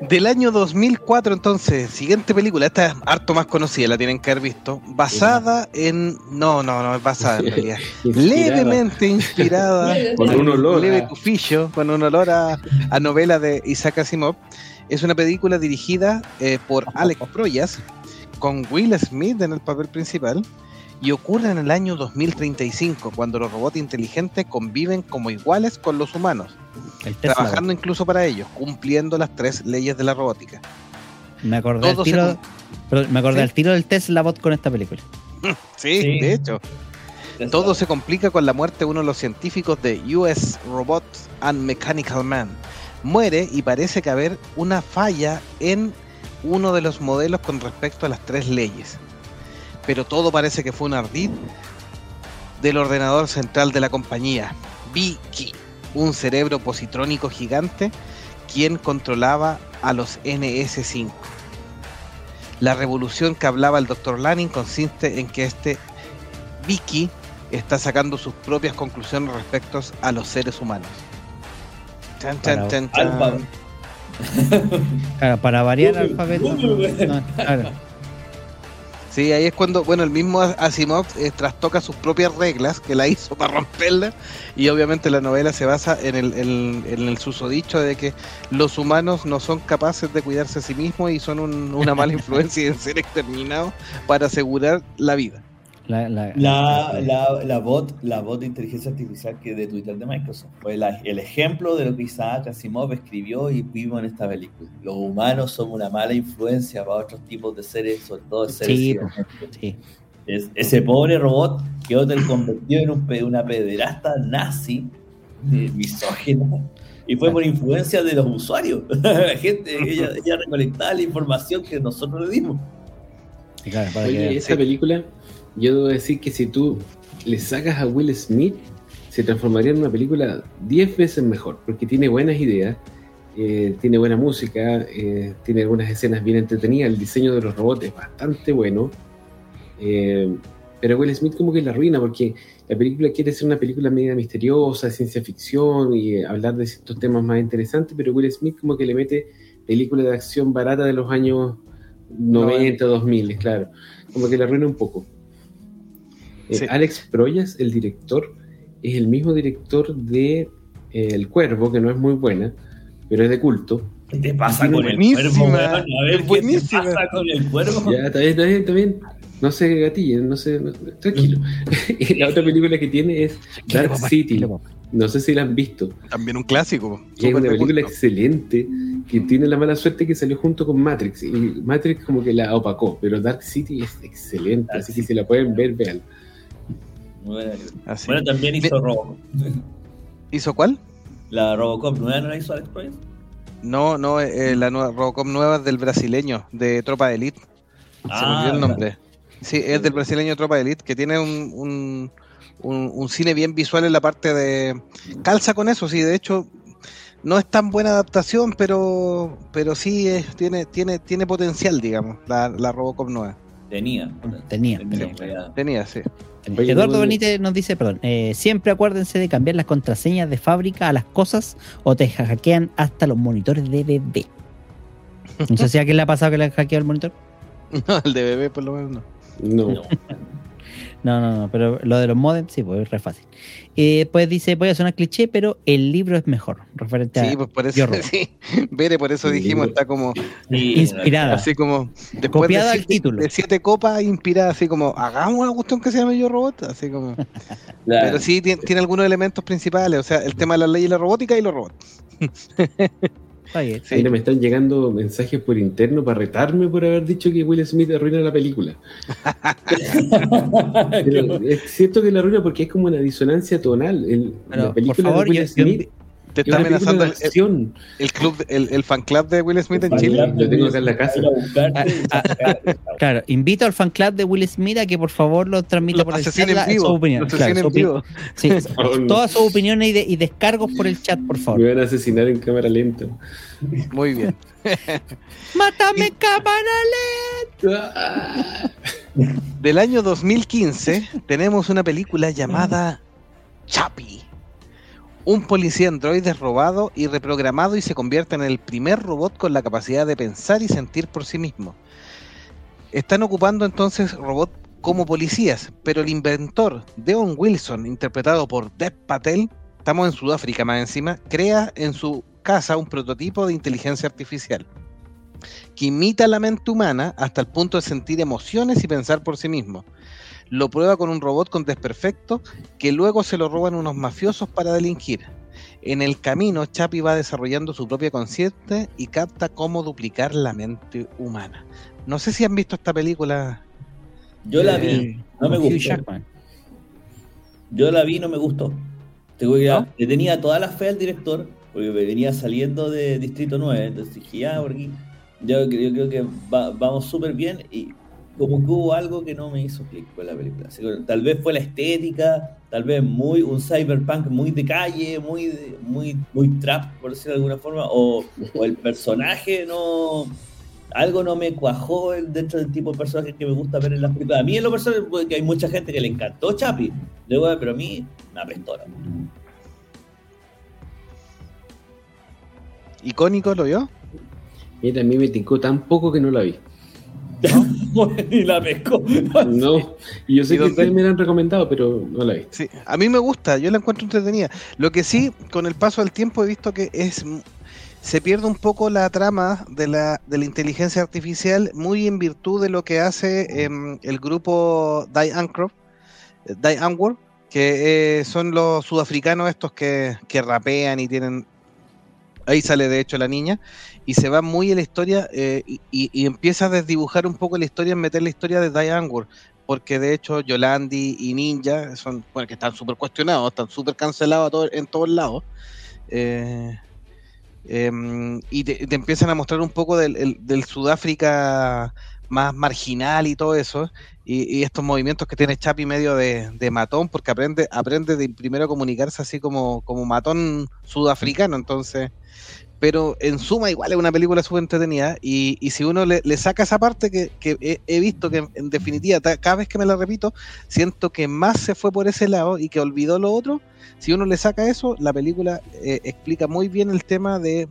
Del año 2004, entonces, siguiente película, esta es harto más conocida, la tienen que haber visto, basada en... No, no, no es basada en realidad. Inspirada. Levemente inspirada, Con un olor leve tufillo, con un olor a, a novela de Isaac Asimov. Es una película dirigida eh, por Alex Proyas, con Will Smith en el papel principal, y ocurre en el año 2035, cuando los robots inteligentes conviven como iguales con los humanos, El trabajando incluso para ellos, cumpliendo las tres leyes de la robótica. Me acordé se tiro, con- me acordé ¿Sí? al tiro del Tesla bot con esta película. Sí, Sí. de hecho. Todo se complica con la muerte de uno de los científicos de US Robots and Mechanical Man. Muere y parece que haber una falla en uno de los modelos con respecto a las tres leyes. Pero todo parece que fue un ardid del ordenador central de la compañía, Vicky, un cerebro positrónico gigante quien controlaba a los NS5. La revolución que hablaba el Dr. Lanning consiste en que este Vicky está sacando sus propias conclusiones respecto a los seres humanos. Chan, chan, chan. Claro, para variar el alfabeto. No, claro. Sí, ahí es cuando, bueno, el mismo Asimov eh, trastoca sus propias reglas, que la hizo para romperlas, y obviamente la novela se basa en el, en- en el susodicho de que los humanos no son capaces de cuidarse a sí mismos y son un- una mala influencia y deben ser exterminados para asegurar la vida. La, la- La, la, la bot, la bot de inteligencia artificial que de Twitter de Microsoft fue la- el ejemplo de lo que Isaac Asimov escribió y vimos en esta película. Los humanos somos una mala influencia para otros tipos de seres, sobre todo seres Sí, cibernéticos. sí. Es- ese pobre robot quedó del- convertido en un una pederasta nazi eh, misógina. Y fue por influencia de los usuarios. La gente, ella, ella recolectaba la información que nosotros le dimos. Claro, para Oye, que- esa película, yo debo decir que si tú le sacas a Will Smith, se transformaría en una película 10 veces mejor, porque tiene buenas ideas, eh, tiene buena música, eh, tiene algunas escenas bien entretenidas, el diseño de los robots es bastante bueno, eh, pero Will Smith como que la arruina, porque la película quiere ser una película media misteriosa, ciencia ficción y eh, hablar de ciertos temas más interesantes, pero Will Smith como que le mete película de acción barata de los años 90, 2000, claro. Como que la arruina un poco. Eh, Sí. Alex Proyas, el director, es el mismo director de eh, El Cuervo, que no es muy buena, pero es de culto. ¿Qué te pasa con el cuervo? A ver, ¿qué te pasa con el cuervo? Ya, está bien, está bien, está bien. No se gatillen, no se. no- tranquilo. Y la otra película que tiene es Dark papá, City. No sé si la han visto. También un clásico. Es una película culto. excelente que tiene la mala suerte que salió junto con Matrix. Y Matrix como que la opacó, pero Dark City es excelente. Dark así que City. si la pueden ver, vean. Muy buena. Así. Bueno, también hizo Bien. Robocop. ¿Hizo cuál? La Robocop nueva no la hizo Alex Proyas. No, no, eh, la nueva Robocop nueva es del brasileño, de Tropa de Elite. Se me Ah, olvidó el nombre. Sí, es del brasileño Tropa de Elite, que tiene un, un, un- un cine bien visual en la parte de... Calza con eso, sí, de hecho no es tan buena adaptación, pero pero sí es, tiene, tiene, tiene potencial, digamos, la, la Robocop nueva. Tenía. Tenía, Tenía, tenía. Tenía, sí. Oye, Eduardo Benítez nos dice, perdón, eh, siempre acuérdense de cambiar las contraseñas de fábrica a las cosas o te hackean hasta los monitores de bebé. No sé si a quién le ha pasado que le han hackeado el monitor. No, el de bebé por lo menos no. No. No. No, no, no, pero lo de los modems sí, pues es re fácil. Y después dice, voy a sonar cliché, pero el libro es mejor, referente a Sí, pues por eso, sí. Bere, por eso dijimos, está como Sí, inspirada. así como después Copiada de al siete, título. de siete copas inspirada así como hagamos una cuestión que se llame yo robot así como pero sí tiene, tiene algunos elementos principales o sea el tema de la ley y la robótica y los robots Está bien. Sí. Mira, me están llegando mensajes por interno para retarme por haber dicho que Will Smith arruina la película. Pero es cierto que la arruina porque es como una disonancia tonal. El- Pero, la película por favor, de Will yo- Smith es está amenazando el, el, acción. el club el, el fan club de Will Smith en Fan Chile club. Lo tengo acá en la casa. Ir a buscarte y Ah, sacar- Claro, invito al fan club de Will Smith a que por favor lo transmita por el chat en vivo su opinión. Claro, asesinen su opinión. Sí, Oh, todas sus opiniones y, de- y descargos por el chat, por favor. Me van a asesinar en cámara lenta. muy bien ¡Mátame, cámara Ah. del año 2015 tenemos una película llamada Chapi un policía androide es robado y reprogramado y se convierte en el primer robot con la capacidad de pensar y sentir por sí mismo. Están ocupando entonces robots como policías, pero el inventor Deon Wilson, interpretado por Dev Patel, estamos en Sudáfrica más encima, crea en su casa un prototipo de inteligencia artificial que imita la mente humana hasta el punto de sentir emociones y pensar por sí mismo. Lo prueba con un robot con desperfecto que luego se lo roban unos mafiosos para delinquir. En el camino, Chapi va desarrollando su propia conciencia y capta cómo duplicar la mente humana. No sé si han visto esta película. Yo la vi, Eh, no me gustó. Yo la vi y no me gustó. Le tenía toda la fe al director, porque venía saliendo de Distrito 9, entonces dije, ya, por aquí, yo, yo creo que va- vamos súper bien y como que hubo algo que no me hizo clic con la película. Así que tal vez fue la estética, tal vez muy un cyberpunk muy de calle, muy de- muy muy trap, por decirlo de alguna forma, o, o el personaje no algo no me cuajó dentro del tipo de personaje que me gusta ver en las películas. A mí en lo personal, porque hay mucha gente que le encantó Chapi, luego, pero a mí me apestó. la película. ¿Icónico lo vio? Mira, a mí me tincó tan poco que no la vi. Y la pescó. No, y yo sé ¿Y que ustedes me la han recomendado, pero no la vi. Sí, a mí me gusta, yo la encuentro entretenida. Lo que sí, con el paso del tiempo he visto que es se pierde un poco la trama de la, de la inteligencia artificial, muy en virtud de lo que hace em, el grupo Die Ancroft, Die Antwoord, que eh, son los sudafricanos estos que, que rapean y tienen... Ahí sale de hecho la niña, y se va muy en la historia eh, y, y- empieza a desdibujar un poco la historia, meter la historia de Die Antwoord porque de hecho Yolandi y Ninja son, bueno, que están súper cuestionados, están súper cancelados en todos lados. Eh, em, y te, empiezan a mostrar un poco del, el- del Sudáfrica más marginal y todo eso, y, y estos movimientos que tiene Chapi medio de, de matón, porque aprende, aprende de primero a comunicarse así como, como matón sudafricano, entonces, pero en suma igual es una película súper entretenida, y, y si uno le, saca esa parte que, que he, visto que en definitiva, cada vez que me la repito, siento que más se fue por ese lado y que olvidó lo otro, si uno le saca eso, la película eh, explica muy bien el tema de,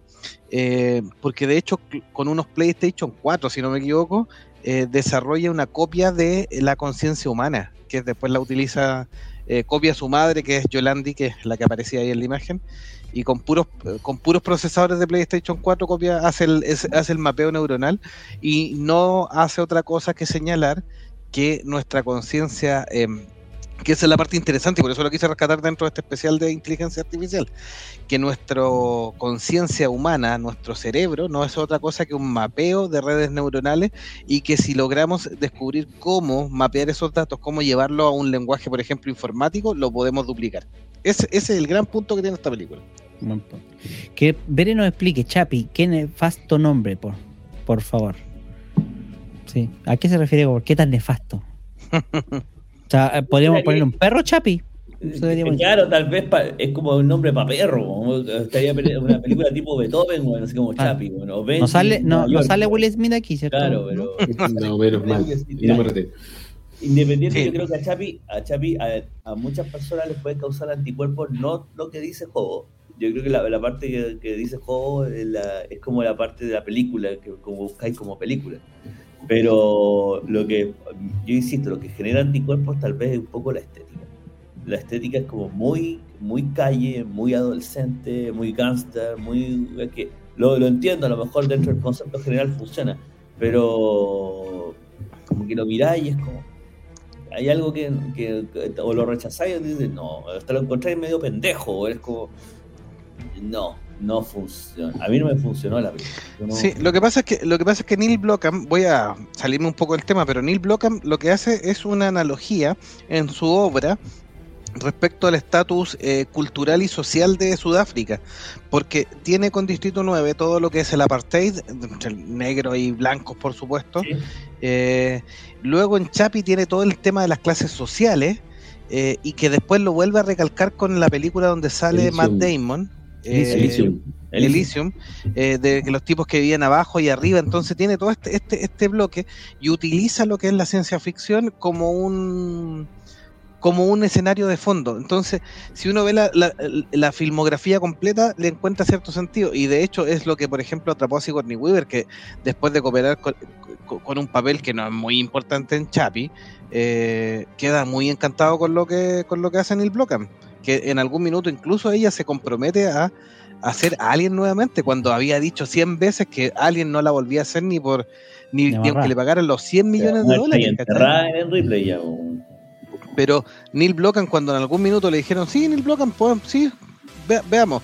eh, porque de hecho con unos PlayStation 4, si no me equivoco, eh, desarrolla una copia de la conciencia humana, que después la utiliza, eh, copia su madre, que es Yolandi, que es la que aparecía ahí en la imagen, y con puros, con puros procesadores de PlayStation 4 copia, hace el, es- hace el mapeo neuronal y no hace otra cosa que señalar que nuestra conciencia, em, que esa es la parte interesante y por eso lo quise rescatar dentro de este especial de inteligencia artificial, que nuestra conciencia humana, nuestro cerebro, no es otra cosa que un mapeo de redes neuronales y que si logramos descubrir cómo mapear esos datos, cómo llevarlo a un lenguaje, por ejemplo, informático, lo podemos duplicar. Ese, ese es el gran punto que tiene esta película. Buen punto. Que Bere nos explique, Chapi, qué nefasto nombre, por, por favor. Sí. ¿A qué se refiere? ¿Por qué tan nefasto? O sea, eh, ¿podríamos ponerle un perro, Chapi? Poner. Claro, tal vez pa- es como un nombre para perro. como Estaría una película tipo Beethoven, bueno, así como Ah. Chapi. Bueno, No sale, no, no sale. Will Smith aquí, ¿cierto? Claro, pero No, menos mal. Y no me independiente, Sí. yo creo que a Chapi, a, Chapi a, a muchas personas les puede causar anticuerpos, no lo que dice Jobo. Yo creo que la, parte que, dice Jobo es, como la parte de la película, que como buscáis como película. Pero lo que, yo insisto, lo que genera anticuerpos tal vez es un poco la estética. La estética es como muy, muy calle, muy adolescente, muy gangster, muy... que lo, lo entiendo, a lo mejor dentro del concepto general funciona, pero como que lo miráis y es como... Hay algo que, o lo rechazáis y dices, no, hasta lo encontráis medio pendejo, es como... No, no funciona. A mí no me funcionó la película. No- Sí, lo que pasa es que lo que pasa es que Neil Blomkamp, voy a salirme un poco del tema, pero Neil Blomkamp lo que hace es una analogía en su obra respecto al estatus eh, cultural y social de Sudáfrica, porque tiene con Distrito 9 todo lo que es el apartheid, entre negros y blancos por supuesto, Sí. eh, luego en Chapi tiene todo el tema de las clases sociales eh, y que después lo vuelve a recalcar con la película donde sale. Matt Damon. Eh, Elysium. Elysium, eh, de que los tipos que vivían abajo y arriba, entonces tiene todo este, este, este bloque y utiliza lo que es la ciencia ficción como un como un escenario de fondo. Entonces, si uno ve la, la- la filmografía completa, le encuentra cierto sentido. Y de hecho es lo que, por ejemplo, atrapó a Sigourney Weaver, que después de cooperar con, un papel que no es muy importante en Chapi, eh, queda muy encantado con lo que, con lo que hace Neil Blomkamp. Que en algún minuto incluso ella se compromete a hacer Alien nuevamente, cuando había dicho 100 veces que Alien no la volvía a hacer ni por ni, Ni aunque le pagaran los 100 millones de dólares. en ya. Pero Neil Blomkamp cuando en algún minuto le dijeron, sí, Neil Blomkamp, pues, sí, ve- veamos.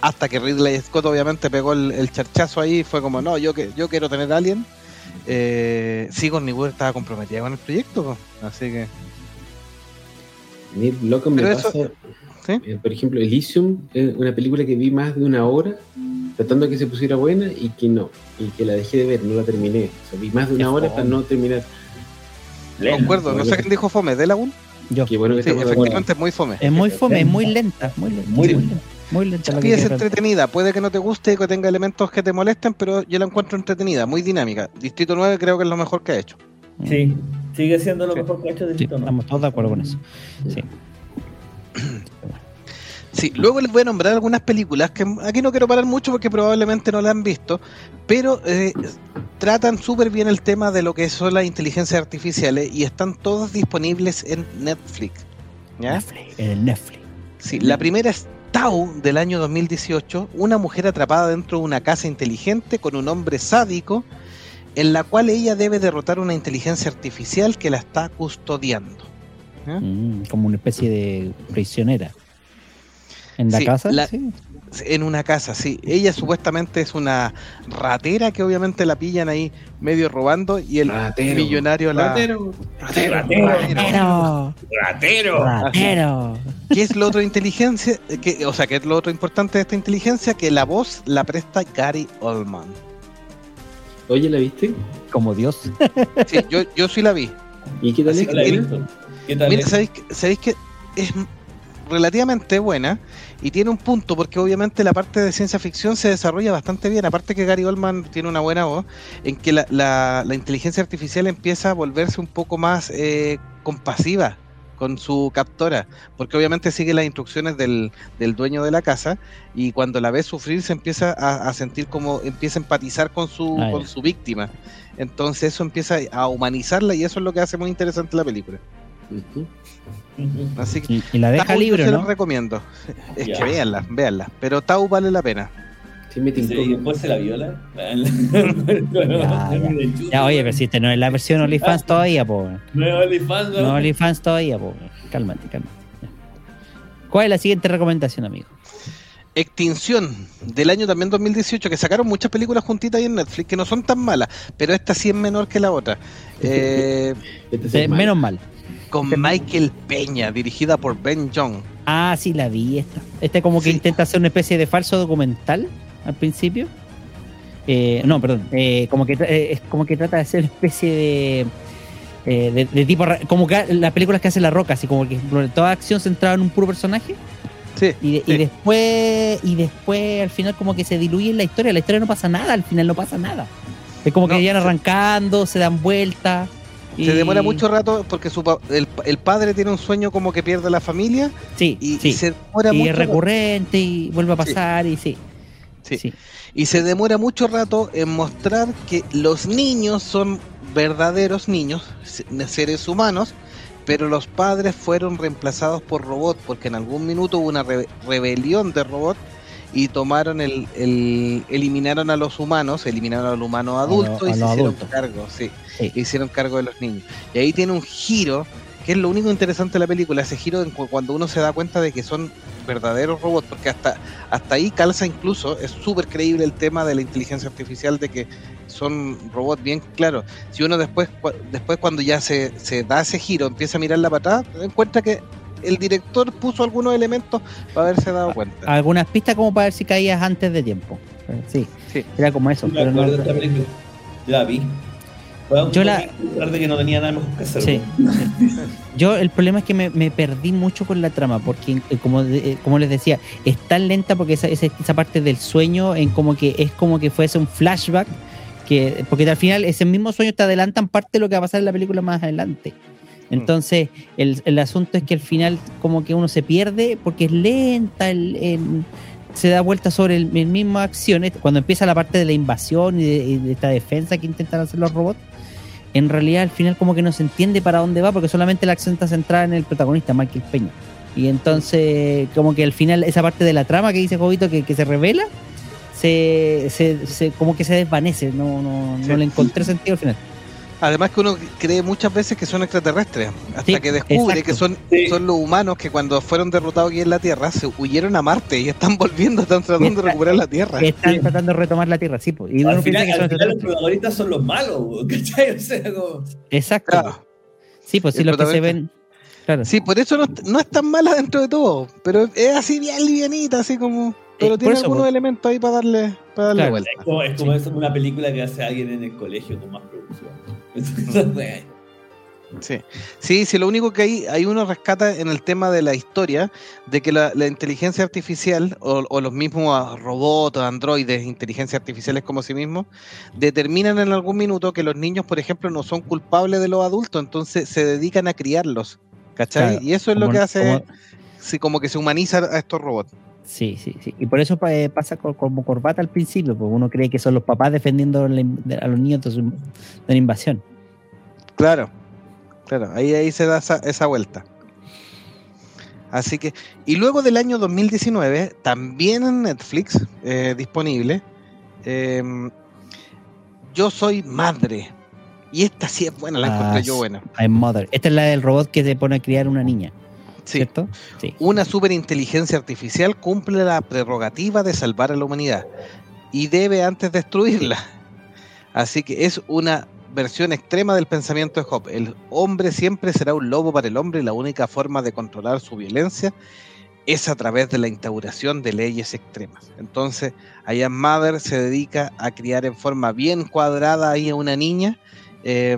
Hasta que Ridley Scott obviamente pegó el, el charchazo ahí, fue como, no, yo que yo quiero tener Alien. Eh, Sigourney Weaver estaba comprometida con el proyecto, así que, Eh, por ejemplo, Elysium es una película que vi más de una hora tratando de que se pusiera buena y que no, y que la dejé de ver, no la terminé. O sea, vi más de una hora fome. para no terminar. Concuerdo, no sé quién dijo fome, Delagun. Yo. Qué bueno que Sí, de efectivamente es muy fome. Es muy fome, es muy lenta, muy lenta. Muy Muy, lenta. Muy lenta. la que es entretenida, puede que no te guste y que tenga elementos que te molesten, pero yo la encuentro entretenida, muy dinámica. Distrito 9 creo que es lo mejor que ha hecho. Sí, sigue siendo lo Sí. mejor que ha hecho Sí, Distrito, ¿no? estamos todos de acuerdo con eso. Sí. Sí, luego les voy a nombrar algunas películas que aquí no quiero parar mucho porque probablemente no la han visto, pero eh, tratan súper bien el tema de lo que son las inteligencias artificiales y están todas disponibles en Netflix. ¿ya? Netflix, en el Netflix. Sí, la primera es Tau del año 2018, una mujer atrapada dentro de una casa inteligente con un hombre sádico en la cual ella debe derrotar una inteligencia artificial que la está custodiando. ¿ya? Mm, como una especie de prisionera. En la Sí, casa, la- sí. En una casa, sí. Ella supuestamente es una ratera que obviamente la pillan ahí medio robando y el Ratero. millonario la... Ratero. Ratero. Ratero, ¡Ratero! ratero. ¿Qué es lo otro inteligencia? Que, o sea, ¿qué es lo otro importante de esta inteligencia? Que la voz la presta Gary Oldman. Oye, ¿la viste? Como Dios. Sí, yo, yo sí la vi. ¿Y qué tal Así es? que ¿La he tiene- visto? ¿Qué tal Mira, es? ¿sabéis, que- sabéis que es relativamente buena y tiene un punto porque obviamente la parte de ciencia ficción se desarrolla bastante bien, aparte que Gary Oldman tiene una buena voz, en que la, la- la inteligencia artificial empieza a volverse un poco más eh, compasiva con su captora, porque obviamente sigue las instrucciones del, del dueño de la casa y cuando la ve sufrir se empieza a, a sentir como empieza a empatizar con su, Ah, con su víctima. Entonces eso empieza a humanizarla y eso es lo que hace muy interesante la película. Así que Y, y la deja Tau, yo libre, se ¿no? recomiendo. Es Ya. que véanla, véanla. Pero Tau vale la pena. Sí, me Sí, tincó. y después se la viola. Ya, Ya, oye, pero si este no es la versión OnlyFans todavía, po. No es OnlyFans, No ¿no? OnlyFans todavía, po. Cálmate, cálmate. Ya. ¿Cuál es la siguiente recomendación, amigo? Extinción, del año también 2018, que sacaron muchas películas juntitas ahí en Netflix, que no son tan malas, pero esta sí es menor que la otra. Eh, Este es Eh, mal. menos mal. con Michael Peña, dirigida por Ben Young. Ah, sí, la vi esta. Este como que Sí. intenta hacer una especie de falso documental al principio. Eh, no, perdón. eh, como que eh, es como que trata de hacer una especie de, eh, de, de tipo como que las películas que hace La Roca, así como que toda acción centrada en un puro personaje Sí, y, de- y Sí. después y después al final como que se diluye en la historia. La historia no pasa nada, al final no pasa nada. Es como que No, se- arrancando, se dan vueltas. se demora mucho rato porque su pa- el, el padre tiene un sueño como que pierde la familia Sí, y, sí. y se demora y mucho es recurrente y vuelve a pasar y sí. Sí. sí. Y se demora mucho rato en mostrar que los niños son verdaderos niños, se- seres humanos, pero los padres fueron reemplazados por robots, porque en algún minuto hubo una re- rebelión de robots y tomaron el, el- eliminaron a los humanos, eliminaron al humano adulto a y se hicieron adultos. cargo, sí, Sí. hicieron cargo de los niños. Y ahí tiene un giro, que es lo único interesante de la película, ese giro en cu- cuando uno se da cuenta de que son verdaderos robots, porque hasta, hasta ahí calza incluso, es súper creíble el tema de la inteligencia artificial, de que son robots bien claro. Si uno después, después cuando ya se, se da ese giro, empieza a mirar la patada, encuentra que el director puso algunos elementos para haberse dado cuenta. algunas pistas como para ver si caías antes de tiempo. Eh, Sí, Sí. era como eso. Me pero no- acuerdo de esta película. Yo la vi. Un Yo la- tarde que no tenía nada mejor que hacer. Sí. Yo el problema es que me, me perdí mucho con la trama, porque eh, como, de- eh, como les decía, es tan lenta porque esa, esa, esa parte del sueño en como que es como que fuese un flashback, que, porque al final ese mismo sueño te adelantan parte de lo que va a pasar en la película más adelante. Entonces, el, el asunto es que al final como que uno se pierde porque es lenta, el, el- se da vuelta sobre el, el misma acción. Cuando empieza la parte de la invasión y de, y de esta defensa que intentan hacer los robots, en realidad al final como que no se entiende para dónde va porque solamente la acción está centrada en el protagonista, Michael Peña. Y entonces como que al final esa parte de la trama que dice Jovito que, que se revela, se, se, se- como que se desvanece, no, no, Sí. no le encontré sentido al final. Además que uno cree muchas veces que son extraterrestres, hasta Sí, que descubre exacto. que son, Sí. son los humanos que cuando fueron derrotados aquí en la Tierra se huyeron a Marte y están volviendo, están tratando de recuperar la Tierra. Están Sí. tratando de retomar la Tierra, sí. pues, Y Al uno final, que son al final los protagonistas son los malos, ¿cachai? O sea, como... Exacto. Claro. Sí, pues sí, los que se ven. Claro. Sí, por eso no, no es tan mala dentro de todo, pero es así bien livianita, así como... Pero por tiene eso, algunos pues. elementos ahí para darle, para darle Claro. vuelta. Es como, es como una película que hace alguien en el colegio con más producción. Sí, sí, sí, lo único que hay, hay uno rescata en el tema de la historia, de que la, la inteligencia artificial o, o los mismos robots, androides, inteligencias artificiales como sí mismos, determinan en algún minuto que los niños, por ejemplo, no son culpables de los adultos, entonces se dedican a criarlos, ¿cachai? Claro, y eso es lo que hace, como- sí, como que se humaniza a estos robots. Sí, sí, sí. Y por eso eh, pasa co- como corbata al principio, porque uno cree que son los papás defendiendo a los niños de, la invasión. Claro, claro, ahí, ahí se da esa, esa vuelta. Así que, y luego del año 2019, también en Netflix, eh, disponible, eh, Yo soy madre. Y esta sí es buena, la Ah, encontré yo buena. I'm Mother. Esta es la del robot que se pone a criar una niña. Sí. ¿cierto? Sí. Una superinteligencia artificial cumple la prerrogativa de salvar a la humanidad y debe antes destruirla. Así que es una versión extrema del pensamiento de Job. El hombre siempre será un lobo para el hombre y la única forma de controlar su violencia es a través de la instauración de leyes extremas. Entonces, Ian Mother se dedica a criar en forma bien cuadrada ahí a una niña. eh,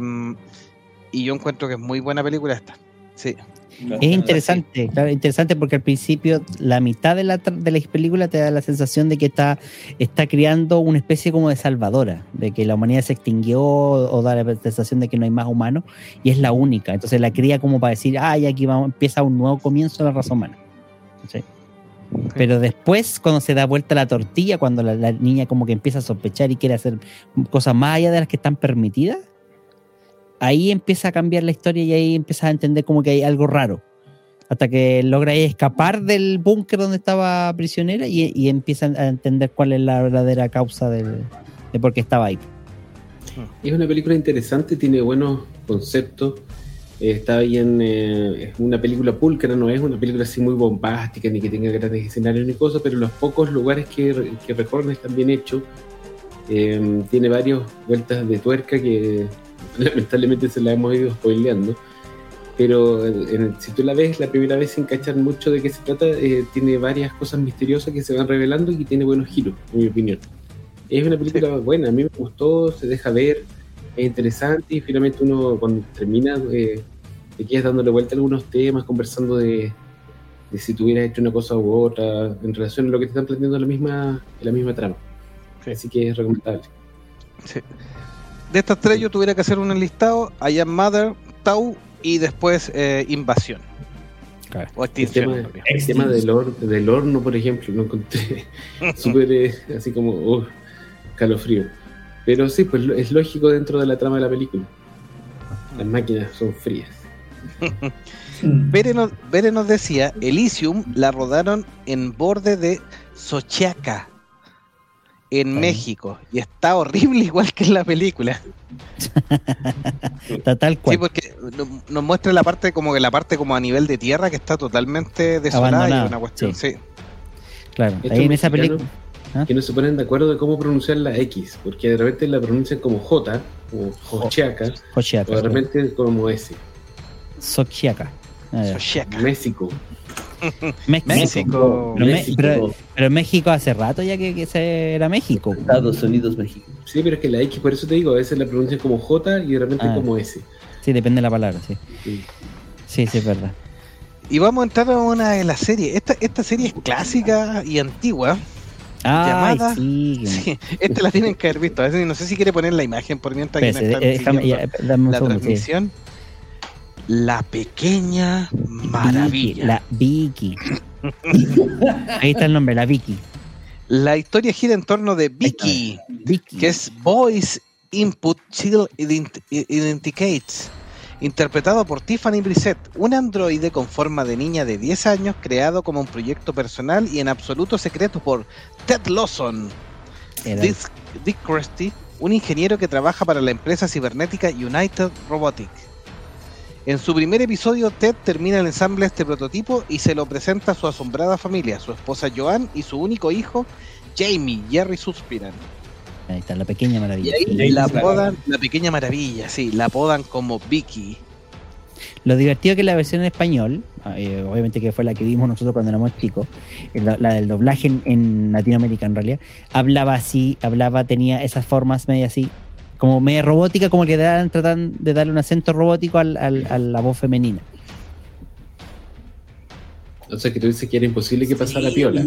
y yo encuentro que es muy buena película esta. Sí. Es interesante, claro, interesante porque al principio la mitad de la, tra- de la película te da la sensación de que está, está creando una especie como de salvadora, de que la humanidad se extinguió o da la sensación de que no hay más humanos y es la única. Entonces la cría como para decir, ay, aquí vamos, empieza un nuevo comienzo de la raza humana. ¿Sí? Pero después, cuando se da vuelta la tortilla, cuando la, la niña como que empieza a sospechar y quiere hacer cosas más allá de las que están permitidas, ahí empieza a cambiar la historia y ahí empieza a entender como que hay algo raro. Hasta que logra escapar del búnker donde estaba prisionera y, empiezan a entender cuál es la verdadera causa de por qué estaba ahí. Es una película interesante, tiene buenos conceptos. está bien, eh, es una película pulcra, no es una película así muy bombástica ni que tenga grandes escenarios ni cosas, pero los pocos lugares que, que recorren están bien hechos. Eh, tiene varias vueltas de tuerca que lamentablemente se la hemos ido spoileando. Pero en si tú la ves la primera vez sin cachar mucho de qué se trata, eh, tiene varias cosas misteriosas que se van revelando y tiene buenos giros, en mi opinión. Es una película buena, a mí me gustó, se deja ver, es interesante y finalmente uno cuando termina eh, te quedas dándole vuelta a algunos temas, conversando de, de si tú hubieras hecho una cosa u otra en relación a lo que te están planteando en la misma, en la misma trama. Sí. Así que es recomendable. Sí. De estas tres yo tuviera que hacer un enlistado, I Am Mother, Tau y después eh, Invasión. Claro. O El Extinción. tema, el del, hor- del horno, por ejemplo, lo encontré súper eh, así como uh, calofrío. Pero sí, pues es lógico dentro de la trama de la película. Las máquinas son frías. Bere nos, Bere nos decía, Elysium la rodaron en borde de Sochiaca, en. México, y está horrible igual que en la película. Está tal cual. Sí, porque no- nos muestra la parte como que la parte como a nivel de tierra que está totalmente desolada y una cuestión, sí. claro. Estos Ahí en esa película. Que no se ponen de acuerdo de cómo pronunciar la X, porque de repente la pronuncian como J, o Jochiaca, Xochiaca. o de repente como S. Xochiaca. Ah, ya. Sochiaca. México. México. México. Pero, México, pero- pero México hace rato ya que, era México. Estados Unidos, México. Sí, pero es que la X, por eso te digo, a veces la pronuncian como J y de repente Ah. como S. Sí, depende de la palabra, sí. Sí. Sí, sí, es verdad. Y vamos a entrar a una de las series. Esta, esta serie es clásica y antigua. Ay, Llamada- sí. Sí, esta la tienen que haber visto. A veces no sé si quiere poner la imagen por mientras que no eh, están déjame- ya, la sí. La pequeña Vicky, maravilla. la Vicky. Ahí está el nombre, la Vicky. La historia gira en torno de Vicky, Vicky. que es Voice Input Child Ident- Identificates, interpretado por Tiffany Brissett, un androide con forma de niña de 10 años creado como un proyecto personal y en absoluto secreto por Ted Lawson, Dick, Dick Christie, un ingeniero que trabaja para la empresa cibernética United Robotics. En su primer episodio, Ted termina el ensamble de este prototipo y se lo presenta a su asombrada familia, su esposa Joan y su único hijo, Jamie Jerry Suspiran. Ahí está, la pequeña maravilla. Y ahí la apodan, la pequeña maravilla, sí, la apodan como Vicky. Lo divertido que la versión en español, eh, obviamente que fue la que vimos nosotros cuando éramos chicos, eh, la, la del doblaje en, en Latinoamérica en realidad, hablaba así, hablaba, tenía esas formas media así, como media robótica, como que dan, tratan de darle un acento robótico al- al- a la voz femenina. O sea que tú dices que era imposible que pasara Sí, piola.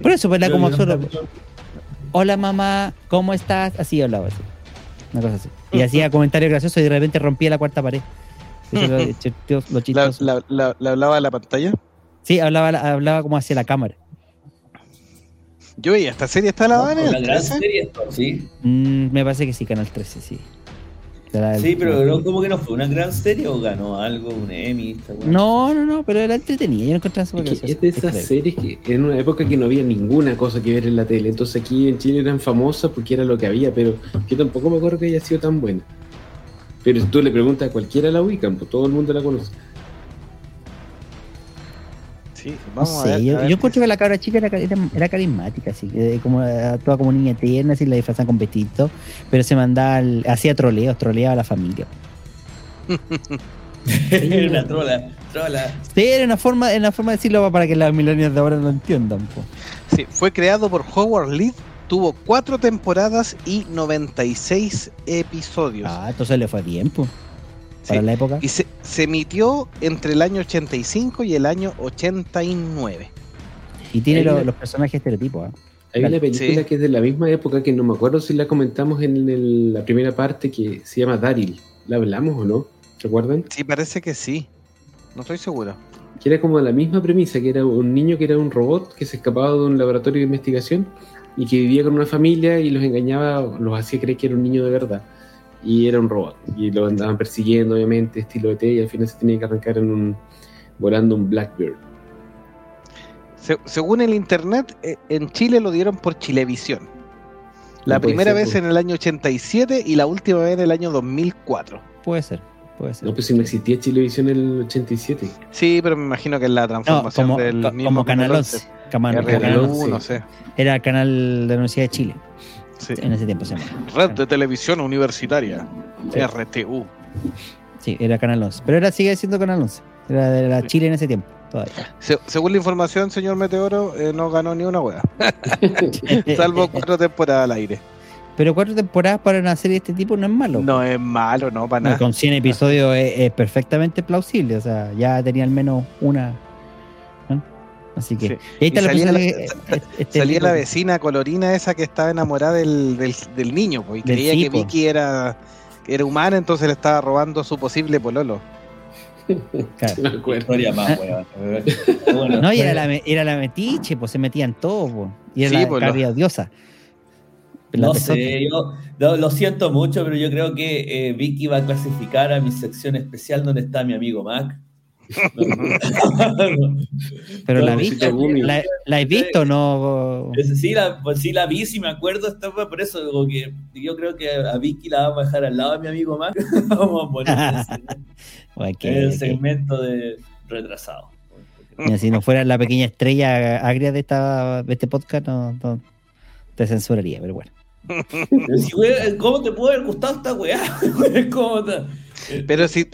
Por eso, pues era Yo como solo, hola mamá, ¿cómo estás? Así hablaba así. Una cosa así. Y hacía comentarios graciosos y de repente rompía la cuarta pared. Lo, lo La, la- la- la hablaba a la pantalla. Sí, hablaba, hablaba como hacia la cámara. Yo veía esta serie, está la en Una el gran 13. serie sí. Mm, me parece que sí, Canal 13, sí. Era el- Sí, pero no, como que no fue una gran serie o ganó algo, un Emmy. esta weá? No, no, no, pero era entretenida. Yo lo encontraba súper Es, que es de esas Es series que en una época que no había ninguna cosa que ver en la tele. Entonces aquí en Chile eran famosas porque era lo que había, pero yo tampoco me acuerdo que haya sido tan buena. Pero si tú le preguntas a cualquiera la ubican, pues todo el mundo la conoce. Sí, No a ver. yo, a ver yo encuentro que la cabra chica era, era, era carismática, así, eh, como eh, toda como niña tierna, así la disfrazan con vestido, pero se mandaba, al- hacía troleos, troleaba a la familia. Era una trola, trola. Sí, era una forma, era una forma de decirlo para que las milenias de ahora lo entiendan. po. Sí, fue creado por Howard Lee, tuvo cuatro temporadas y 96 episodios. Ah, entonces le fue bien, pues. Para Sí. la época. Y se, se emitió entre el año 85 y el año 89. Y tiene lo- la- los personajes estereotipos. ¿ah? Hay una película Sí. que es de la misma época que no me acuerdo si la comentamos en el- la primera parte que se llama Daryl. ¿La hablamos o no? ¿Recuerdan? Sí, parece que sí. No estoy seguro. Que era como la misma premisa, que era un niño que era un robot que se escapaba de un laboratorio de investigación y que vivía con una familia y los engañaba, los hacía creer que era un niño de verdad. Y era un robot. Y lo andaban persiguiendo, obviamente, estilo ET, y al final se tenía que arrancar en un volando un Blackbird. Se- según el internet, eh, en Chile lo dieron por Chilevisión. La No primera ser, vez pues. en el año 87 y la última vez en el año 2004. Puede ser, puede ser. No, pues si no existía Chilevisión en el 87. Sí, pero me imagino que es la No, transformación como, del co- mismo como Canal Canal 11. Como- como RTU, Canal 11. no sé. Era el canal de la Universidad de Chile. Sí. En ese tiempo se llamaba. Red de Televisión Universitaria, Sí. RTU. Sí, era Canal 11. Pero era, sigue siendo Canal 11. Era de la Chile en ese tiempo. Todavía. Se- según la información, señor Meteoro, eh, no ganó ni una wea, salvo cuatro temporadas al aire. Pero cuatro temporadas para una serie de este tipo no es malo. No es malo, no, para No, nada. con 100 episodios es, es perfectamente plausible. O sea, ya tenía al menos una. Así que. Sí. y ahí está Y salía la- que- sa- este Salía la vecina colorina esa que estaba enamorada del, del, del niño, pues, y Del creía que. Vicky era, era humana, entonces le estaba robando su posible pololo. claro. Me acuerdo. Historia más, weón. Bueno, No, y era la, era la metiche, pues se metían todos. pues. Y era Sí, la pues. La No sé, yo no, lo siento mucho, pero yo creo que eh, Vicky va a clasificar a mi sección especial donde está mi amigo Mac. Pero No, la te gumi. la, la he visto, o ¿no? Sí, la, pues sí la vi, sí me acuerdo, esta wea, por eso digo que yo creo que a Vicky la vamos a dejar al lado de mi amigo Mac. vamos a poner ese- en el segmento de retrasado. mira, si no fuera la pequeña estrella agria de, esta, de este podcast, no, no- te censuraría, pero bueno. ¿Cómo te puede haber gustado esta weá? ¿Cómo te- Pero si,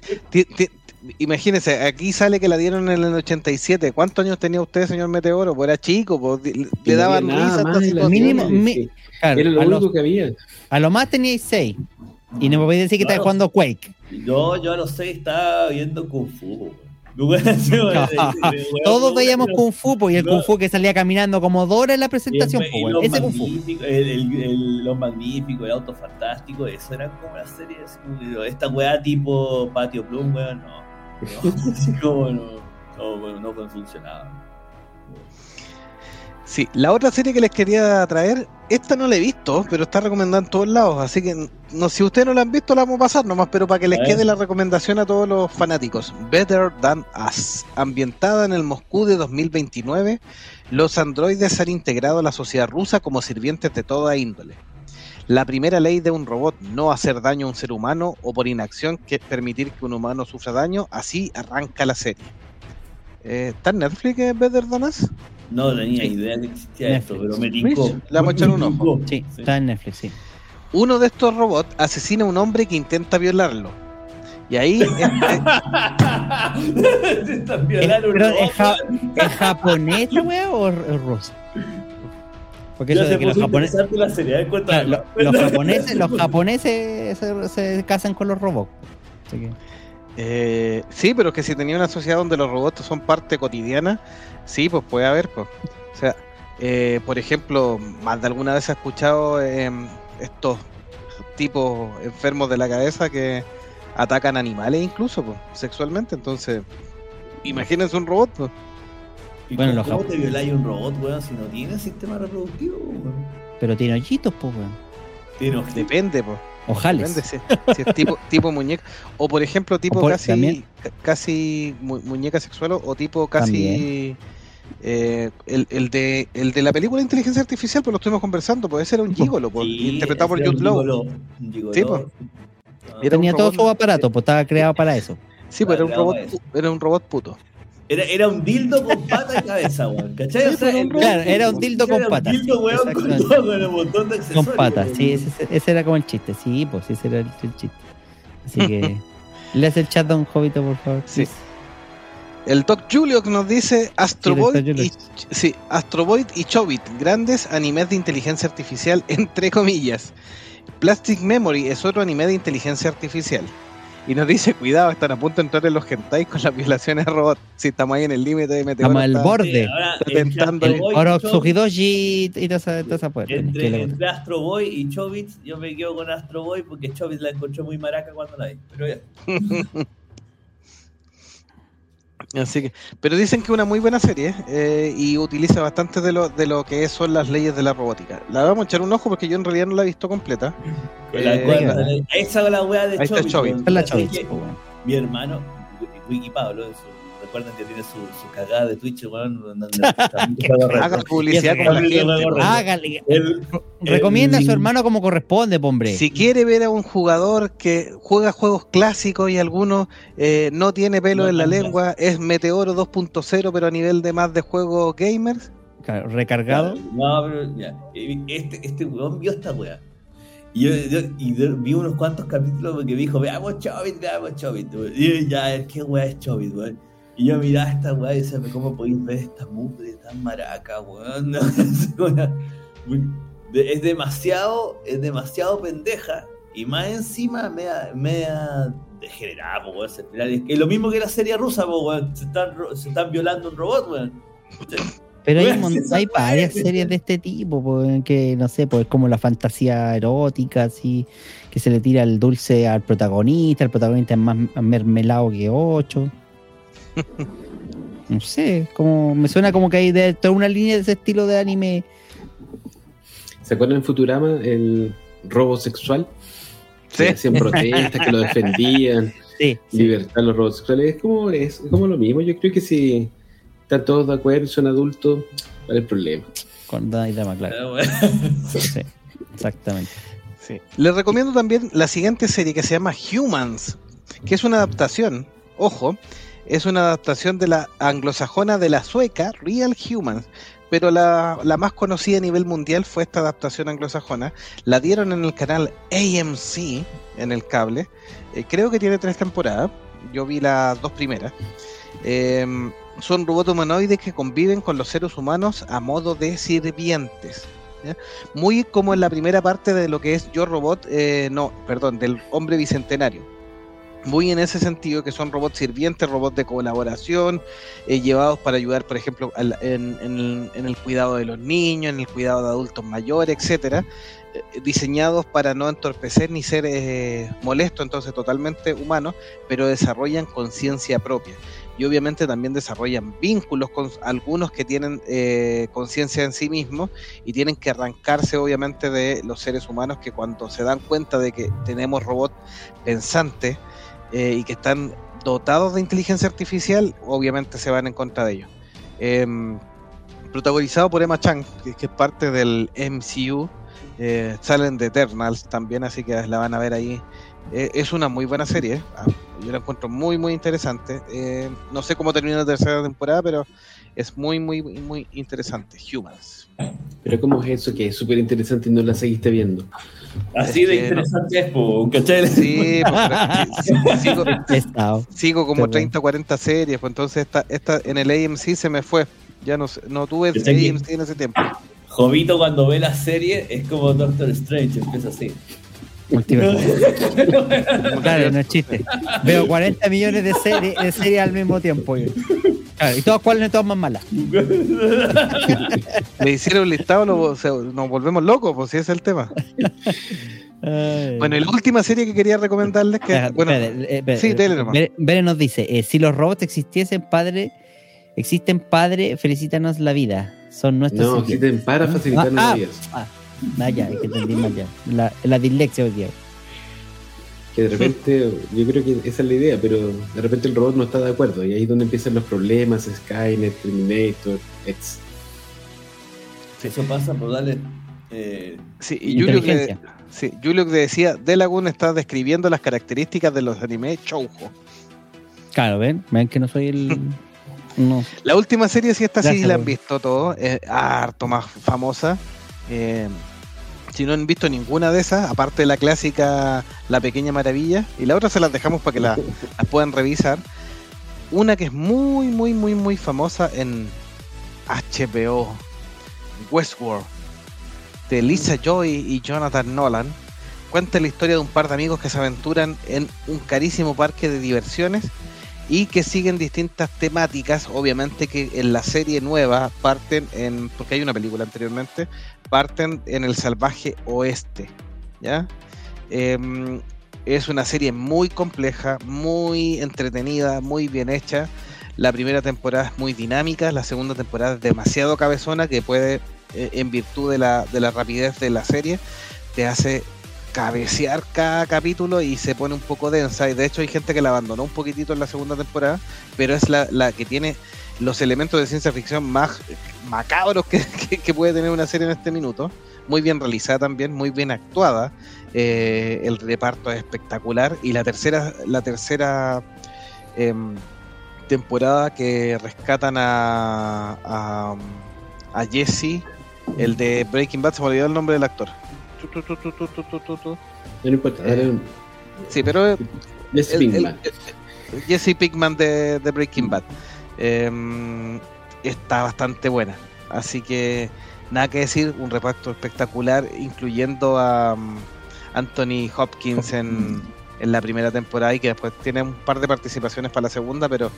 imagínese, aquí sale que la dieron en el 87. ¿Cuántos años tenía usted, señor Meteoro? Pues era chico, pues, le, daban risa. Mínimo- mi-. Claro, Era lo a, único los- que había. a lo más teníais 6. Y no me podéis decir que Claro. estáis jugando Quake. Yo, yo a los seis estaba viendo Kung Fu. Todos veíamos. Kung Fu, pues, y el No. Kung Fu que salía caminando como Dora en la presentación, Y- pues, y ese Kung Fu. el, el- el- los magníficos, el auto fantástico, eso era como una serie esta weá tipo Patio Plum, weón, no. No así como no, no, weón, no funcionaba. Sí, la otra serie que les quería traer, esta no la he visto, pero está recomendada en todos lados, así que no, si ustedes no la han visto la vamos a pasar nomás, pero para que les quede la recomendación a todos los fanáticos. Better Than Us, ambientada en el Moscú de 2029, los androides han integrado a la sociedad rusa como sirvientes de toda índole. La primera ley de un robot, no hacer daño a un ser humano o por inacción que es permitir que un humano sufra daño, así arranca la serie. Eh, ¿Está en Netflix eh, Better Than Us? No tenía idea que existía esto, pero me tincó. Le vamos a echar un ojo. Sí, está en Netflix, sí. Uno de estos robots asesina a un hombre que intenta violarlo. Y ahí, este, Están violando un Pero robot, es, ja- weón. ¿es japonés la weá o es ruso? Porque Ya eso de que los japoneses, la claro, lo- los japoneses, los japoneses se, se casan con los robots. Así que, eh, sí, pero es que si tenía una sociedad donde los robots son parte cotidiana, sí, pues puede haber. Pues. O sea, eh, por ejemplo, más de alguna vez he escuchado eh, estos tipos enfermos de la cabeza que atacan animales incluso, pues, sexualmente. Entonces, imagínense un robot. Pues. ¿Y Bueno, cómo, los cómo te violáis un robot, weón, si no tiene sistema reproductivo, weón? pero tiene hoyitos, pues, weón. Tiene ojitos. Depende, pues. Ojales. Depende si, si es tipo, tipo muñeca. O por ejemplo, tipo por- casi, también. casi mu- muñeca sexual o tipo casi eh, el, el de el de la película Inteligencia Artificial, pues lo estuvimos conversando, pues ese era un gigolo, pues, Sí, interpretado por Jude un Law. Sí, pues. Ah, Era un Tenía todo robot- su aparato, pues estaba creado para eso. Sí, pues era un robot, era un robot puto. Era, era un dildo con pata y cabeza, weón. ¿Cachai? O sea, el- Claro, era un dildo con era patas. Un dildo, weón, con, todo, con un montón de Con accesorios. patas, weón. sí, ese, ese era como el chiste. Sí, pues ese era el, el chiste. Así que. le hace el chat a un jovito, por favor. Sí. El Doc Julio que nos dice Astro Sí, Boy Dr. y, sí, Astro Boy y Chobit, grandes animes de inteligencia artificial, entre comillas. Plastic Memory es otro anime de inteligencia artificial. Y nos dice, cuidado, están a punto de entrar en los hentai con las violaciones a robots. Si estamos ahí en el límite de Meteoro. Estamos al borde. Tentando el y Oro toda esa, toda esa puerta. Entre, que le- entre Astro Boy y Chobits, yo me quedo con Astro Boy porque Chobits la encontré muy maraca cuando la vi. Pero ya. Así que, pero dicen que es una muy buena serie eh, y utiliza bastante de lo, de lo que son las leyes de la robótica. La vamos a echar un ojo porque yo en realidad no la he visto completa. La Eh, la- esa es la weá de Ahí está la. Mi hermano, Wiki Pablo, su- recuerden que tiene su, su cagada de Twitch, weón, juego Haga publicidad con la gente. Hágale. El- Recomienda a su hermano como corresponde, po, hombre. Si quiere ver a un jugador que juega juegos clásicos y algunos eh, no tiene pelo No en la lengua, es Meteoro 2.0, pero a nivel de más de juegos gamers. Recargado. No, pero ya. Este, este weón vio esta weá. Y yo, yo- y yo vi unos cuantos capítulos porque me dijo, veamos Chobit, veamos Chobit. Y yo, ya, ¿qué weá es Chobit, weón? Y yo miraba esta weá y decía, ¿cómo podéis ver esta mugre tan maraca, weón? No, es, una- es demasiado, es demasiado pendeja. Y más encima, media, media degenerada, weón. Es lo mismo que la serie rusa, weón. Se están, se están violando un robot, weón. Pero hay, hay varias es- series de este tipo, po, que no sé, pues como la fantasía erótica, así, que se le tira el dulce al protagonista, el protagonista es más mermelado que ocho. No sé, como me suena como que hay de toda una línea de ese estilo de anime. ¿Se acuerdan en Futurama el robo sexual? Sí. Que hacían protestas, que lo defendían, Sí, libertad a los robos sexuales. Es como, es como lo mismo. Yo creo que si están todos de acuerdo, son adultos, ¿cuál es el problema? con Dama y Dama, claro. Weón. Sí, exactamente. Les recomiendo también la siguiente serie que se llama Humans, que es una adaptación, ojo, es una adaptación de la anglosajona de la sueca Real Humans, pero la, más conocida a nivel mundial fue esta adaptación anglosajona. La dieron en el canal AMC, en el cable. Eh, creo que tiene tres temporadas. Yo vi las dos primeras. Em, son robots humanoides que conviven con los seres humanos a modo de sirvientes. Muy como en la primera parte de lo que es Yo Robot, eh, no, perdón, del hombre bicentenario. Muy en ese sentido que son robots sirvientes, robots de colaboración, eh, llevados para ayudar, por ejemplo, en el cuidado de los niños, en el cuidado de adultos mayores, etcétera, eh, diseñados para no entorpecer ni ser eh, molestos, entonces totalmente humanos, pero desarrollan conciencia propia. Y obviamente también desarrollan vínculos con algunos que tienen eh, conciencia en sí mismos y tienen que arrancarse obviamente de los seres humanos que cuando se dan cuenta de que tenemos robots pensantes eh, y que están dotados de inteligencia artificial, obviamente se van en contra de ellos. Em, protagonizado por Emma Chang, que, es parte del MCU, eh, salen de Eternals también, así que la van a ver ahí. Eh, es una muy buena serie, ah, yo la encuentro muy muy interesante. Eh, no sé cómo termina la tercera temporada, pero es muy muy muy, interesante. Humans. Pero ¿cómo es eso que es súper interesante y no la seguiste viendo? Así de Es no- interesante es, po, ¿cachai? Sí, pues, sigo, como Qué bueno. 30 40 series, pues entonces esta, esta en el AMC se me fue. Ya no, sé- no tuve aquí. AMC en ese tiempo. Jovito cuando ve la serie es como Doctor Strange, empieza así. Multiverso. Claro, no es chiste. Veo 40 millones de series de series al mismo tiempo. yo. Claro, y todas cuáles todas más malas. Le hicieron un listado, lo- o sea, nos volvemos locos, pues si ese es el tema. Bueno, y la última serie que quería recomendarles, que, bueno, eh, sí. Bere- Bere nos dice, eh, si los robots existiesen, padre, existen, padre, felicítanos la vida. Son nuestros No, existen para facilitarnos ah, la vida. ah, ah, ya, es que entendí mal ya. La, la dislexia hoy día. Que de repente, yo creo que esa es la idea, pero de repente el robot no está de acuerdo. Y ahí es donde empiezan los problemas, Skynet, Terminator, etc. Eso pasa por darle. Eh, Sí, y Julio que, sí, Julio que decía, De Lagoon está describiendo las características de los animes shoujo. Claro, ven, ven que no soy el... No. La última serie, si esta sí la han visto todos, es harto más famosa. Eh, si no han visto ninguna de esas, aparte de la clásica La Pequeña Maravilla, y la otra se las dejamos para que la- las puedan revisar. Una que es muy, muy, muy, muy famosa en HBO, Westworld, de Lisa Joy y Jonathan Nolan. Cuenta la historia de un par de amigos que se aventuran en un carísimo parque de diversiones y que siguen distintas temáticas, obviamente que en la serie nueva parten en, porque hay una película anteriormente, parten en el salvaje oeste, ¿ya? Em, es una serie muy compleja, muy entretenida, muy bien hecha. La primera temporada es muy dinámica, la segunda temporada es demasiado cabezona que puede, eh, en virtud de la, de la rapidez de la serie, te hace cabecear cada capítulo y se pone un poco densa. Y de hecho hay gente que la abandonó un poquitito en la segunda temporada, pero es la, la que tiene los elementos de ciencia ficción más macabros que, puede tener una serie en este minuto. Muy bien realizada también, muy bien actuada. Eh, el reparto es espectacular. Y la tercera, la tercera em, temporada que rescatan a, a, a Jesse, el de Breaking Bad, se me olvidó el nombre del actor. Tu, tu, tu, no importa, Sí, pero. Jesse Pinkman. Jesse Pinkman de, Breaking Bad. Em, está bastante buena. Así que nada que decir, un reparto espectacular, incluyendo a um, Anthony Hopkins en, en, la primera temporada y que después tiene un par de participaciones para la segunda, pero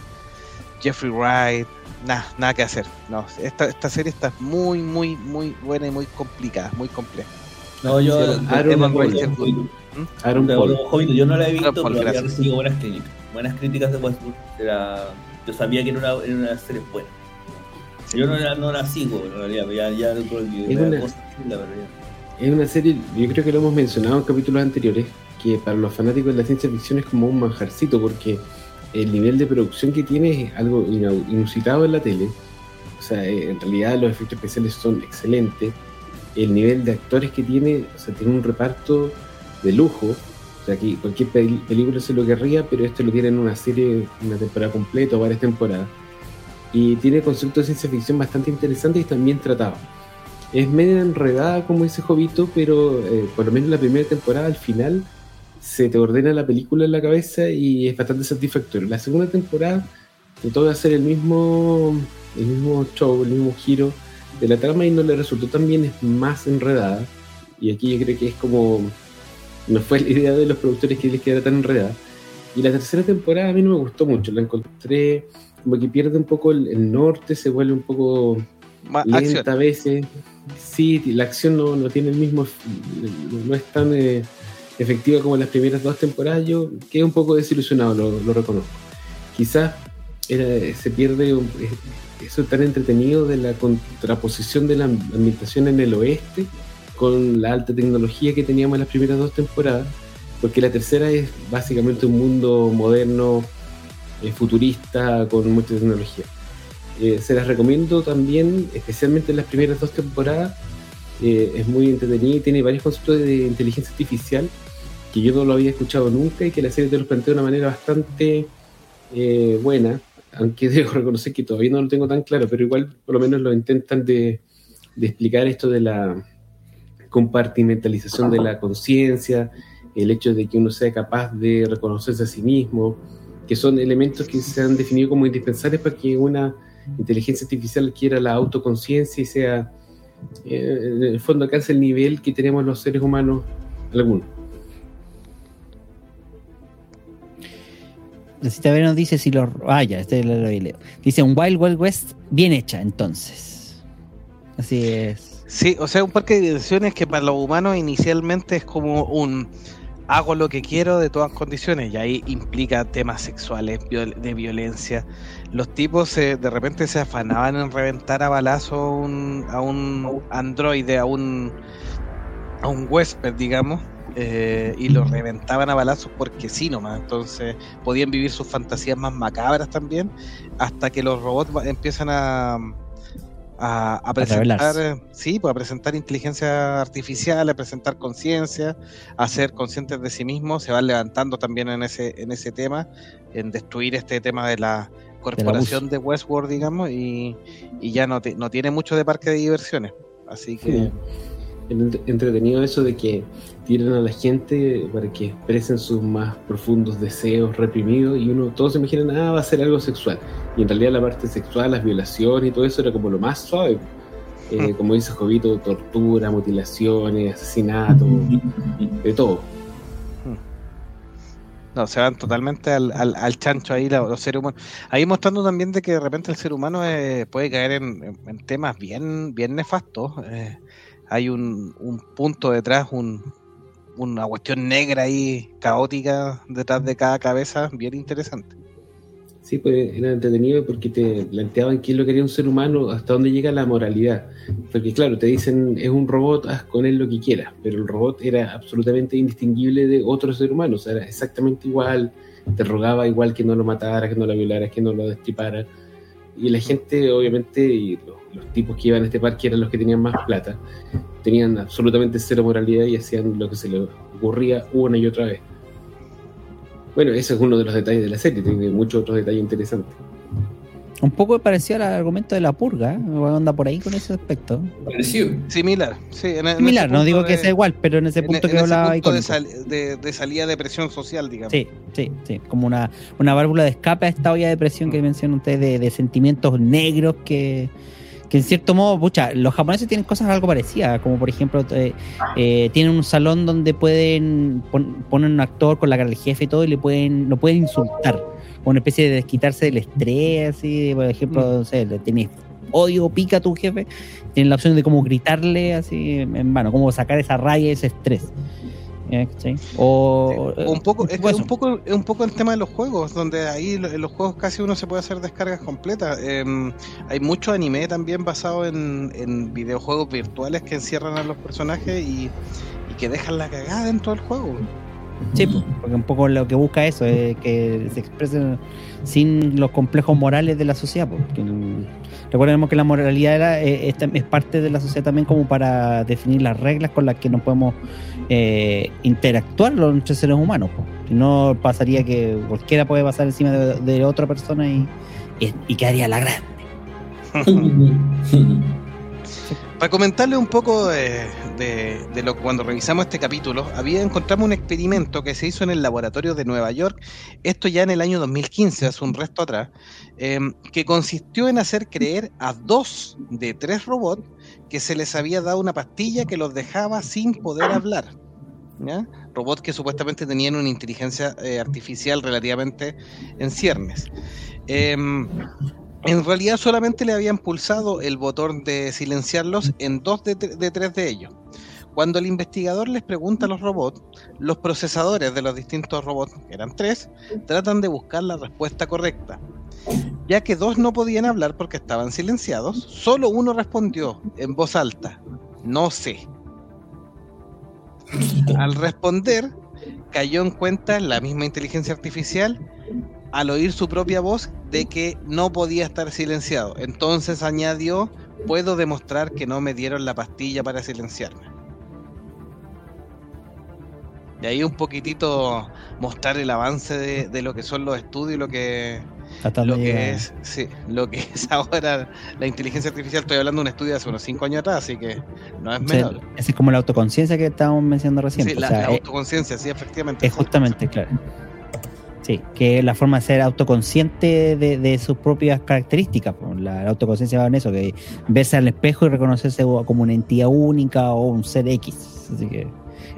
Jeffrey Wright, nada, nada que hacer. No, esta, esta serie está muy, muy, muy buena y muy complicada, muy compleja. No, yo. Aaron Paul. Aaron Jovito, yo no la he visto, Paul, pero había recibido buenas críticas. Buenas críticas de Westworld. Era, yo sabía que era una, era una serie buena. Yo no la, no la sigo, en realidad, ya, ya no creo que Es una- cosa decirla, pero ya. Es una serie, yo creo que lo hemos mencionado en capítulos anteriores, que para los fanáticos de la ciencia ficción es como un manjarcito, porque el nivel de producción que tiene es algo inusitado en la tele. O sea, eh, en realidad los efectos especiales son excelentes. El nivel de actores que tiene, o sea, tiene un reparto de lujo. O sea, que cualquier pel- película se lo querría, pero este lo tiene en una serie, una temporada completa o varias temporadas. Y tiene conceptos de ciencia ficción bastante interesantes y también tratados. Es media enredada, como dice Jovito, pero eh, por lo menos la primera temporada, al final, se te ordena la película en la cabeza y es bastante satisfactorio. La segunda temporada trató de hacer el mismo, el mismo show, el mismo giro de la trama y no le resultó tan bien, es más enredada. Y aquí yo creo que es como. No fue la idea de los productores que les quedara tan enredada. Y la tercera temporada a mí no me gustó mucho, la encontré como que pierde un poco el, el norte, se vuelve un poco Más lenta acción. a veces. Sí, la acción no, no tiene el mismo, no, es tan eh, efectiva como las primeras dos temporadas. Yo quedé un poco desilusionado, lo, lo reconozco. Quizás era- se pierde un- eh, eso tan entretenido de la contraposición de la ambientación en el oeste con la alta tecnología que teníamos en las primeras dos temporadas, porque la tercera es básicamente un mundo moderno, eh, futurista, con mucha tecnología. Eh, se las recomiendo también, especialmente en las primeras dos temporadas. Eh, es muy entretenida y tiene varios conceptos de inteligencia artificial que yo no lo había escuchado nunca y que la serie te los plantea de una manera bastante buena, aunque debo reconocer que todavía no lo tengo tan claro, pero igual por lo menos lo intentan de, explicar esto de la compartimentalización de la conciencia, el hecho de que uno sea capaz de reconocerse a sí mismo, que son elementos que se han definido como indispensables para que una inteligencia artificial adquiera la autoconciencia y sea, eh, en el fondo, alcance el nivel que tenemos los seres humanos algunos. Necesita ver, nos dice si los. Ah, ya, este lo, lo leo. Dice un Wild Wild West bien hecha, entonces. Así es. Sí, o sea, un parque de diversiones que para los humanos inicialmente es como un hago lo que quiero de todas condiciones y ahí implica temas sexuales, de violencia. Los tipos de repente se afanaban en reventar a balazo un, a un androide, a un, a un huésped, digamos, eh, y lo reventaban a balazos porque sí nomás. Entonces podían vivir sus fantasías más macabras también, hasta que los robots empiezan a a, presentar, eh, sí, pues a presentar inteligencia artificial, a presentar conciencia, a ser conscientes de sí mismos, se van levantando también en ese, en ese tema, en destruir este tema de la corporación de Westworld, digamos, y, y ya no, te- no tiene mucho de parque de diversiones. Así que Sí. Entretenido eso de que tiran a la gente para que expresen sus más profundos deseos reprimidos y uno, todos se imaginan, ah, va a ser algo sexual. Y en realidad la parte sexual, las violaciones y todo eso era como lo más suave. Eh, como dice Jovito, tortura, mutilaciones, asesinato, de todo. No, se van totalmente al, al, al chancho ahí la- los seres humanos. Ahí mostrando también de que de repente el ser humano eh, puede caer en temas bien, bien nefastos. Eh, hay un, un punto detrás, un, una cuestión negra ahí, caótica, detrás de cada cabeza, bien interesante. Sí, pues era entretenido porque te planteaban qué es lo que haría un ser humano, hasta dónde llega la moralidad. Porque claro, te dicen, es un robot, haz con él lo que quieras, pero el robot era absolutamente indistinguible de otro ser humano, o sea, era exactamente igual, te rogaba igual que no lo matara, que no lo violara, que no lo destripara. Y la gente, obviamente, y los, los tipos que iban a este parque eran los que tenían más plata, tenían absolutamente cero moralidad y hacían lo que se les ocurría una y otra vez. Bueno, ese es uno de los detalles de la serie, tiene muchos otros detalles interesantes. Un poco parecido al argumento de la purga, ¿eh? anda por ahí con ese aspecto. Parecido. Similar, sí. en- en Similar, no digo que sea igual, pero en ese punto en que ese hablaba punto de, sal- de, de salida de presión social, digamos. Sí, sí, sí, como una, una válvula de escape a esta olla de presión que mencionan ustedes de, de sentimientos negros que, que en cierto modo, pucha, los japoneses tienen cosas algo parecidas, como por ejemplo, eh, eh, tienen un salón donde pueden pon- ponen un actor con la cara del jefe y todo y le pueden, lo pueden insultar, una especie de desquitarse del estrés, así, por ejemplo, no sé, le tenés odio, pica a tu jefe, tienen la opción de como gritarle así en como sacar esa raya, ese estrés. ¿Eh? ¿Cachai? O, O un poco, es, que un poco, es un poco el tema de los juegos, donde ahí en los juegos casi uno se puede hacer descargas completas. Em, hay mucho anime también basado en, en videojuegos virtuales que encierran a los personajes y, y que dejan la cagada dentro del juego. Sí, po, porque un poco lo que busca eso es que se expresen sin los complejos morales de la sociedad. po, que el- recordemos que la moralidad era, eh, es, es parte de la sociedad también como para definir las reglas con las que nos podemos eh, interactuar los entre seres humanos. Si no pasaría que cualquiera puede pasar encima de, de otra persona y, y, y quedaría la gran. Para comentarle un poco de, de- de lo cuando revisamos este capítulo, había encontramos un experimento que se hizo en el laboratorio de Nueva York, esto ya en el año 2015, hace un resto atrás, em, que consistió en hacer creer a dos de tres robots que se les había dado una pastilla que los dejaba sin poder hablar. Robots que supuestamente tenían una inteligencia eh, artificial relativamente en ciernes. Em, en realidad solamente le habían pulsado el botón de silenciarlos en dos de, tre- de tres de ellos. Cuando el investigador les pregunta a los robots, los procesadores de los distintos robots, que eran tres, tratan de buscar la respuesta correcta. Ya que dos no podían hablar porque estaban silenciados, solo uno respondió en voz alta, no sé. Al responder, cayó en cuenta la misma inteligencia artificial al oír su propia voz de que no podía estar silenciado. Entonces añadió, puedo demostrar que no me dieron la pastilla para silenciarme. Y ahí un poquitito mostrar el avance de, de lo que son los estudios y lo que, lo que es, sí, lo que es ahora la inteligencia artificial. Estoy hablando de un estudio de hace unos 5 años atrás, así que no es O sea, menor. esa es como la autoconciencia que estábamos mencionando recién. Sí, la, o sea, la es- autoconciencia, sí, efectivamente. Es justamente, claro. Sí, que es la forma de ser autoconsciente de, sus propias características. La, autoconciencia va en eso, que verse al espejo y reconocerse como una entidad única o un ser X. Así que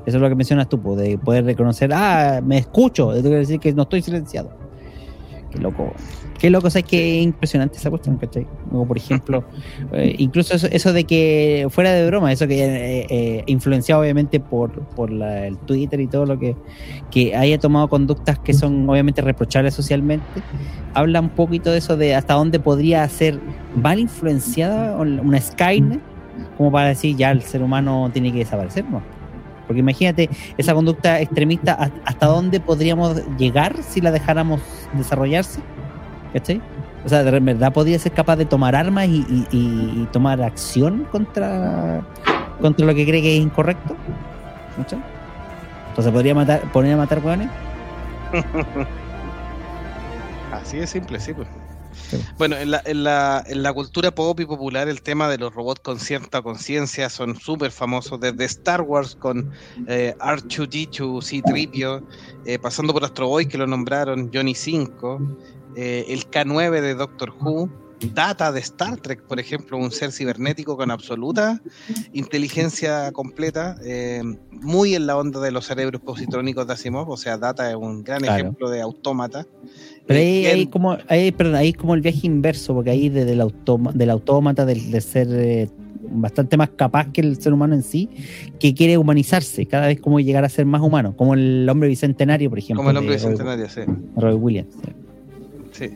eso es lo que mencionas tú, de poder reconocer, ah, me escucho, eso quiere decir que no estoy silenciado. Qué loco. Qué loco, o sea, que impresionante esa cuestión, ¿cachai? Como por ejemplo, eh, incluso eso, eso de que, fuera de broma, eso que eh, eh, influenciado obviamente por, por la- el Twitter y todo lo que, que haya tomado conductas que son obviamente reprochables socialmente, habla un poquito de eso de hasta dónde podría ser mal influenciada una Skynet como para decir ya el ser humano tiene que desaparecer, ¿no? Porque imagínate esa conducta extremista, ¿hasta- ¿hasta dónde podríamos llegar si la dejáramos desarrollarse? ¿Cachai? O sea, de verdad podría ser capaz de tomar armas y- y- y tomar acción contra, contra lo que cree que es incorrecto. ¿Cachai? Entonces podría matar, poner a matar hueones. Así de simple, sí. Pues. Sí. Bueno, en la, en, la, en la cultura pop y popular el tema de los robots con cierta conciencia son súper famosos, desde Star Wars con eh, R2D2, C-3PO, eh, pasando por Astro Boy que lo nombraron, Johnny 5, eh, el K9 de Doctor Who, Data de Star Trek, por ejemplo, un ser cibernético con absoluta inteligencia completa, eh, muy en la onda de los cerebros positrónicos de Asimov, o sea, Data es un gran Claro. ejemplo de autómata. Pero ahí, ahí como, ahí, perdón, ahí es como el viaje inverso, porque ahí desde el automa, del autómata, del, de ser eh, bastante más capaz que el ser humano en sí, que quiere humanizarse, cada vez como llegar a ser más humano, como el hombre bicentenario, por ejemplo. Como el hombre de Roy- bicentenario, sí. Roy Williams. sí. sí.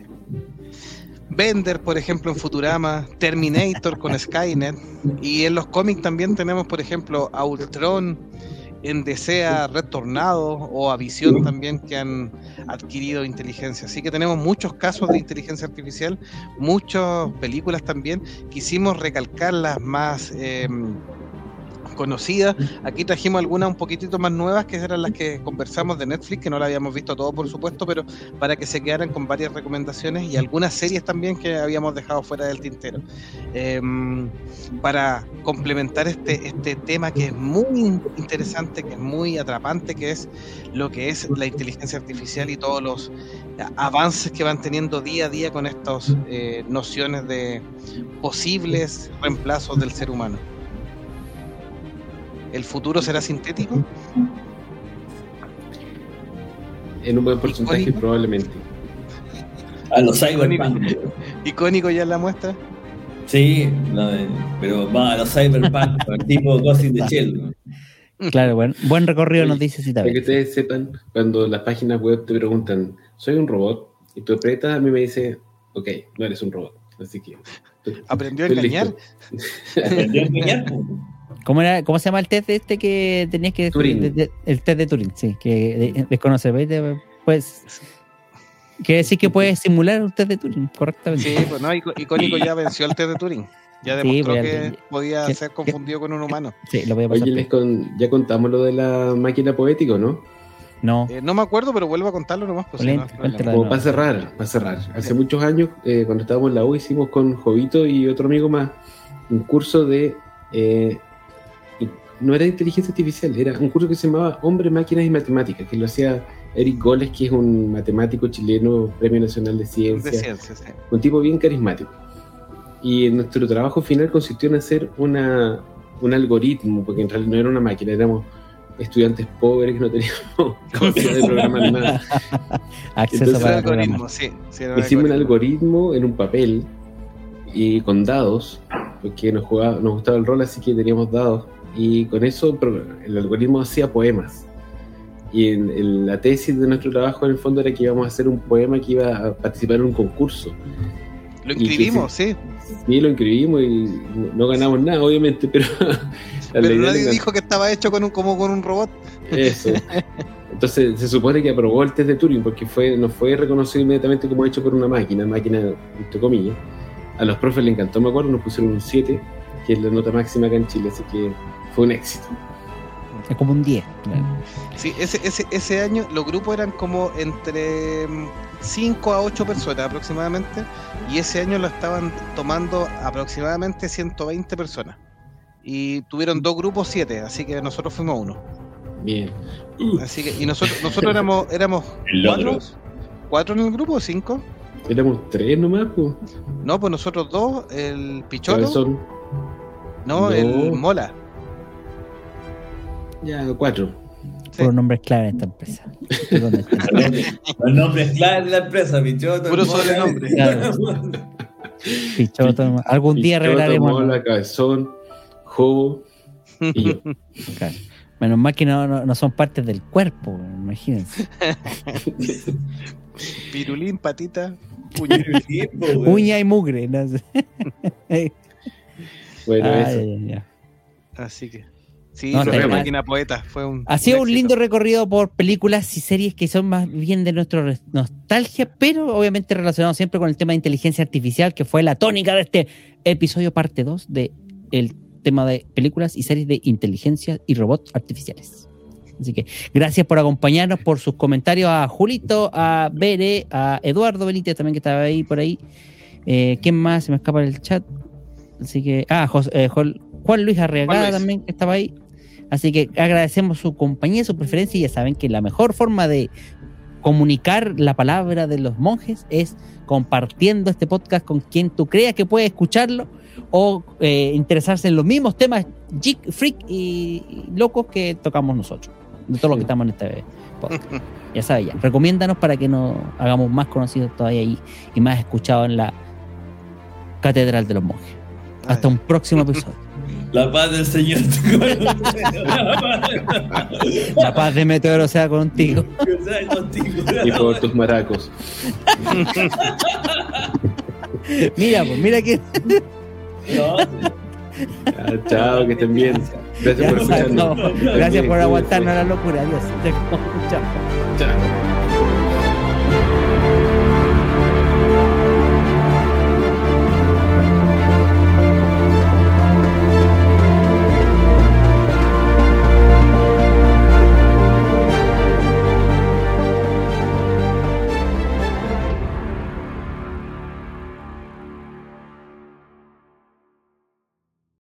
Bender, por ejemplo, en Futurama, Terminator con Skynet, y en los cómics también tenemos, por ejemplo, a Ultron, en Desea Red Tornado o a Visión también que han adquirido inteligencia. Así que tenemos muchos casos de inteligencia artificial, muchas películas también. Quisimos recalcar las más eh, conocidas. Aquí trajimos algunas un poquitito más nuevas, que eran las que conversamos de Netflix, que no la habíamos visto todo, por supuesto, pero para que se quedaran con varias recomendaciones y algunas series también que habíamos dejado fuera del tintero. Eh, para complementar este, este tema que es muy interesante, que es muy atrapante, que es lo que es la inteligencia artificial y todos los avances que van teniendo día a día con estas eh, nociones de posibles reemplazos del ser humano. ¿El futuro será sintético? En un buen porcentaje, Icónico. probablemente. A los cyberpunk. ¿Icónico ya en la muestra? Sí, no, pero va a los cyberpunk, el tipo Ghost in the Shell. Claro, buen, buen recorrido nos dice si Para que ustedes sepan, cuando las páginas web te preguntan, soy un robot, y tú apretas, a mí me dice, ok, no eres un robot. Así que. ¿Aprendió a engañar? Aprendió a engañar, pues. ¿Cómo, era, ¿Cómo se llama el test de este que tenías que Turing. de- de- el test de Turing, sí, que de- desconoce, Pues quiere decir que puede simular un test de Turing correctamente. Sí, pues no, Ico- Icónico ya venció el test de Turing. Ya Sí, demostró pues, que ya- podía ser confundido con un humano. Sí, lo voy a pasar. Oye, les con- ya contamos lo de la máquina poética, ¿no? No, Eh, no me acuerdo, pero vuelvo a contarlo nomás. Pues, no, no. Como para cerrar, para cerrar. Hace muchos años, eh, cuando estábamos en la U, hicimos con Jovito y otro amigo más un curso de. eh, no era de inteligencia artificial, era un curso que se llamaba Hombre, Máquinas y Matemáticas, que lo hacía Eric Goles, que es un matemático chileno, Premio Nacional de de Ciencia, ciencia, sí. un tipo bien carismático. Y nuestro trabajo final consistió en hacer una, un algoritmo, porque en realidad no era una máquina, éramos estudiantes pobres que no teníamos capacidad de programar nada. acceso entonces, para algoritmo, sí. sí, era un Hicimos un algoritmo. algoritmo en un papel y con dados, porque nos, jugaba, nos gustaba el rol, así que teníamos dados. Y con eso el algoritmo hacía poemas. Y en, en la tesis de nuestro trabajo en el fondo era que íbamos a hacer un poema que iba a participar en un concurso. Lo inscribimos, sí. Y lo inscribimos y no- ganamos nada, obviamente, pero... Pero nadie era- dijo que estaba hecho con un, como con un robot. Eso. Entonces se supone que aprobó el test de Turing porque fue, no fue reconocido inmediatamente como hecho por una máquina, máquina entre comillas. A los profes le encantó, me acuerdo, nos pusieron un 7, que es la nota máxima acá en Chile, así que fue un éxito. Es como un 10. claro. Sí, ese, ese, ese año los grupos eran como entre 5 a 8 personas aproximadamente. Y ese año lo estaban tomando aproximadamente 120 personas. Y tuvieron dos grupos, 7. Así que nosotros fuimos uno. Bien. Así que, y nosotros, nosotros éramos, éramos cuatro, cuatro en el grupo o cinco. Éramos tres nomás, pues. No, pues nosotros dos, el Pichoto, Cabezón. no, No. el Mola. Ya, cuatro. Sí. Puro nombre clave en esta empresa. Los nombres claves de la empresa, Pichoto. Puro sobrenombre. Pichoto, algún día Pichoto, revelaremos. Mola, Cabezón, Jobo y yo. Claro. Menos mal que no, no, no son partes del cuerpo, imagínense. Pirulín, patita, weón. Uña y mugre. ¿no? Bueno, Ay, eso. Así que. Sí, No, bien. máquina poeta. Fue un. Ha sido un lindo recorrido por películas y series que son más bien de nuestra nostalgia, pero obviamente relacionado siempre con el tema de inteligencia artificial, que fue la tónica de este episodio parte 2 de el tema de películas y series de inteligencia y robots artificiales. Así que gracias por acompañarnos, por sus comentarios a Julito, a Bere, a Eduardo Benítez también que estaba ahí por ahí. Eh, ¿Quién más? Se me escapa del chat. Así que, ah, Jos- eh, Juan Luis Luis. también que estaba ahí. Así que agradecemos su compañía, su preferencia y ya saben que la mejor forma de comunicar la palabra de los monjes es compartiendo este podcast con quien tú creas que puede escucharlo o eh, interesarse en los mismos temas geek, freak y, locos que tocamos nosotros, de todos los que estamos en este podcast. Ya sabes, ya. Recomiéndanos para que nos hagamos más conocidos todavía y, y más escuchados en la Catedral de los Monjes. Hasta un próximo episodio. La paz del Señor. La paz de Meteoro sea contigo. Que sea contigo. Y por tus maracos. Mira, pues, mira que. No, Ah, chao, que estén bien. Gracias Ya por nos escucharnos. Gracias por aguantarnos la locura. Adiós. Chao.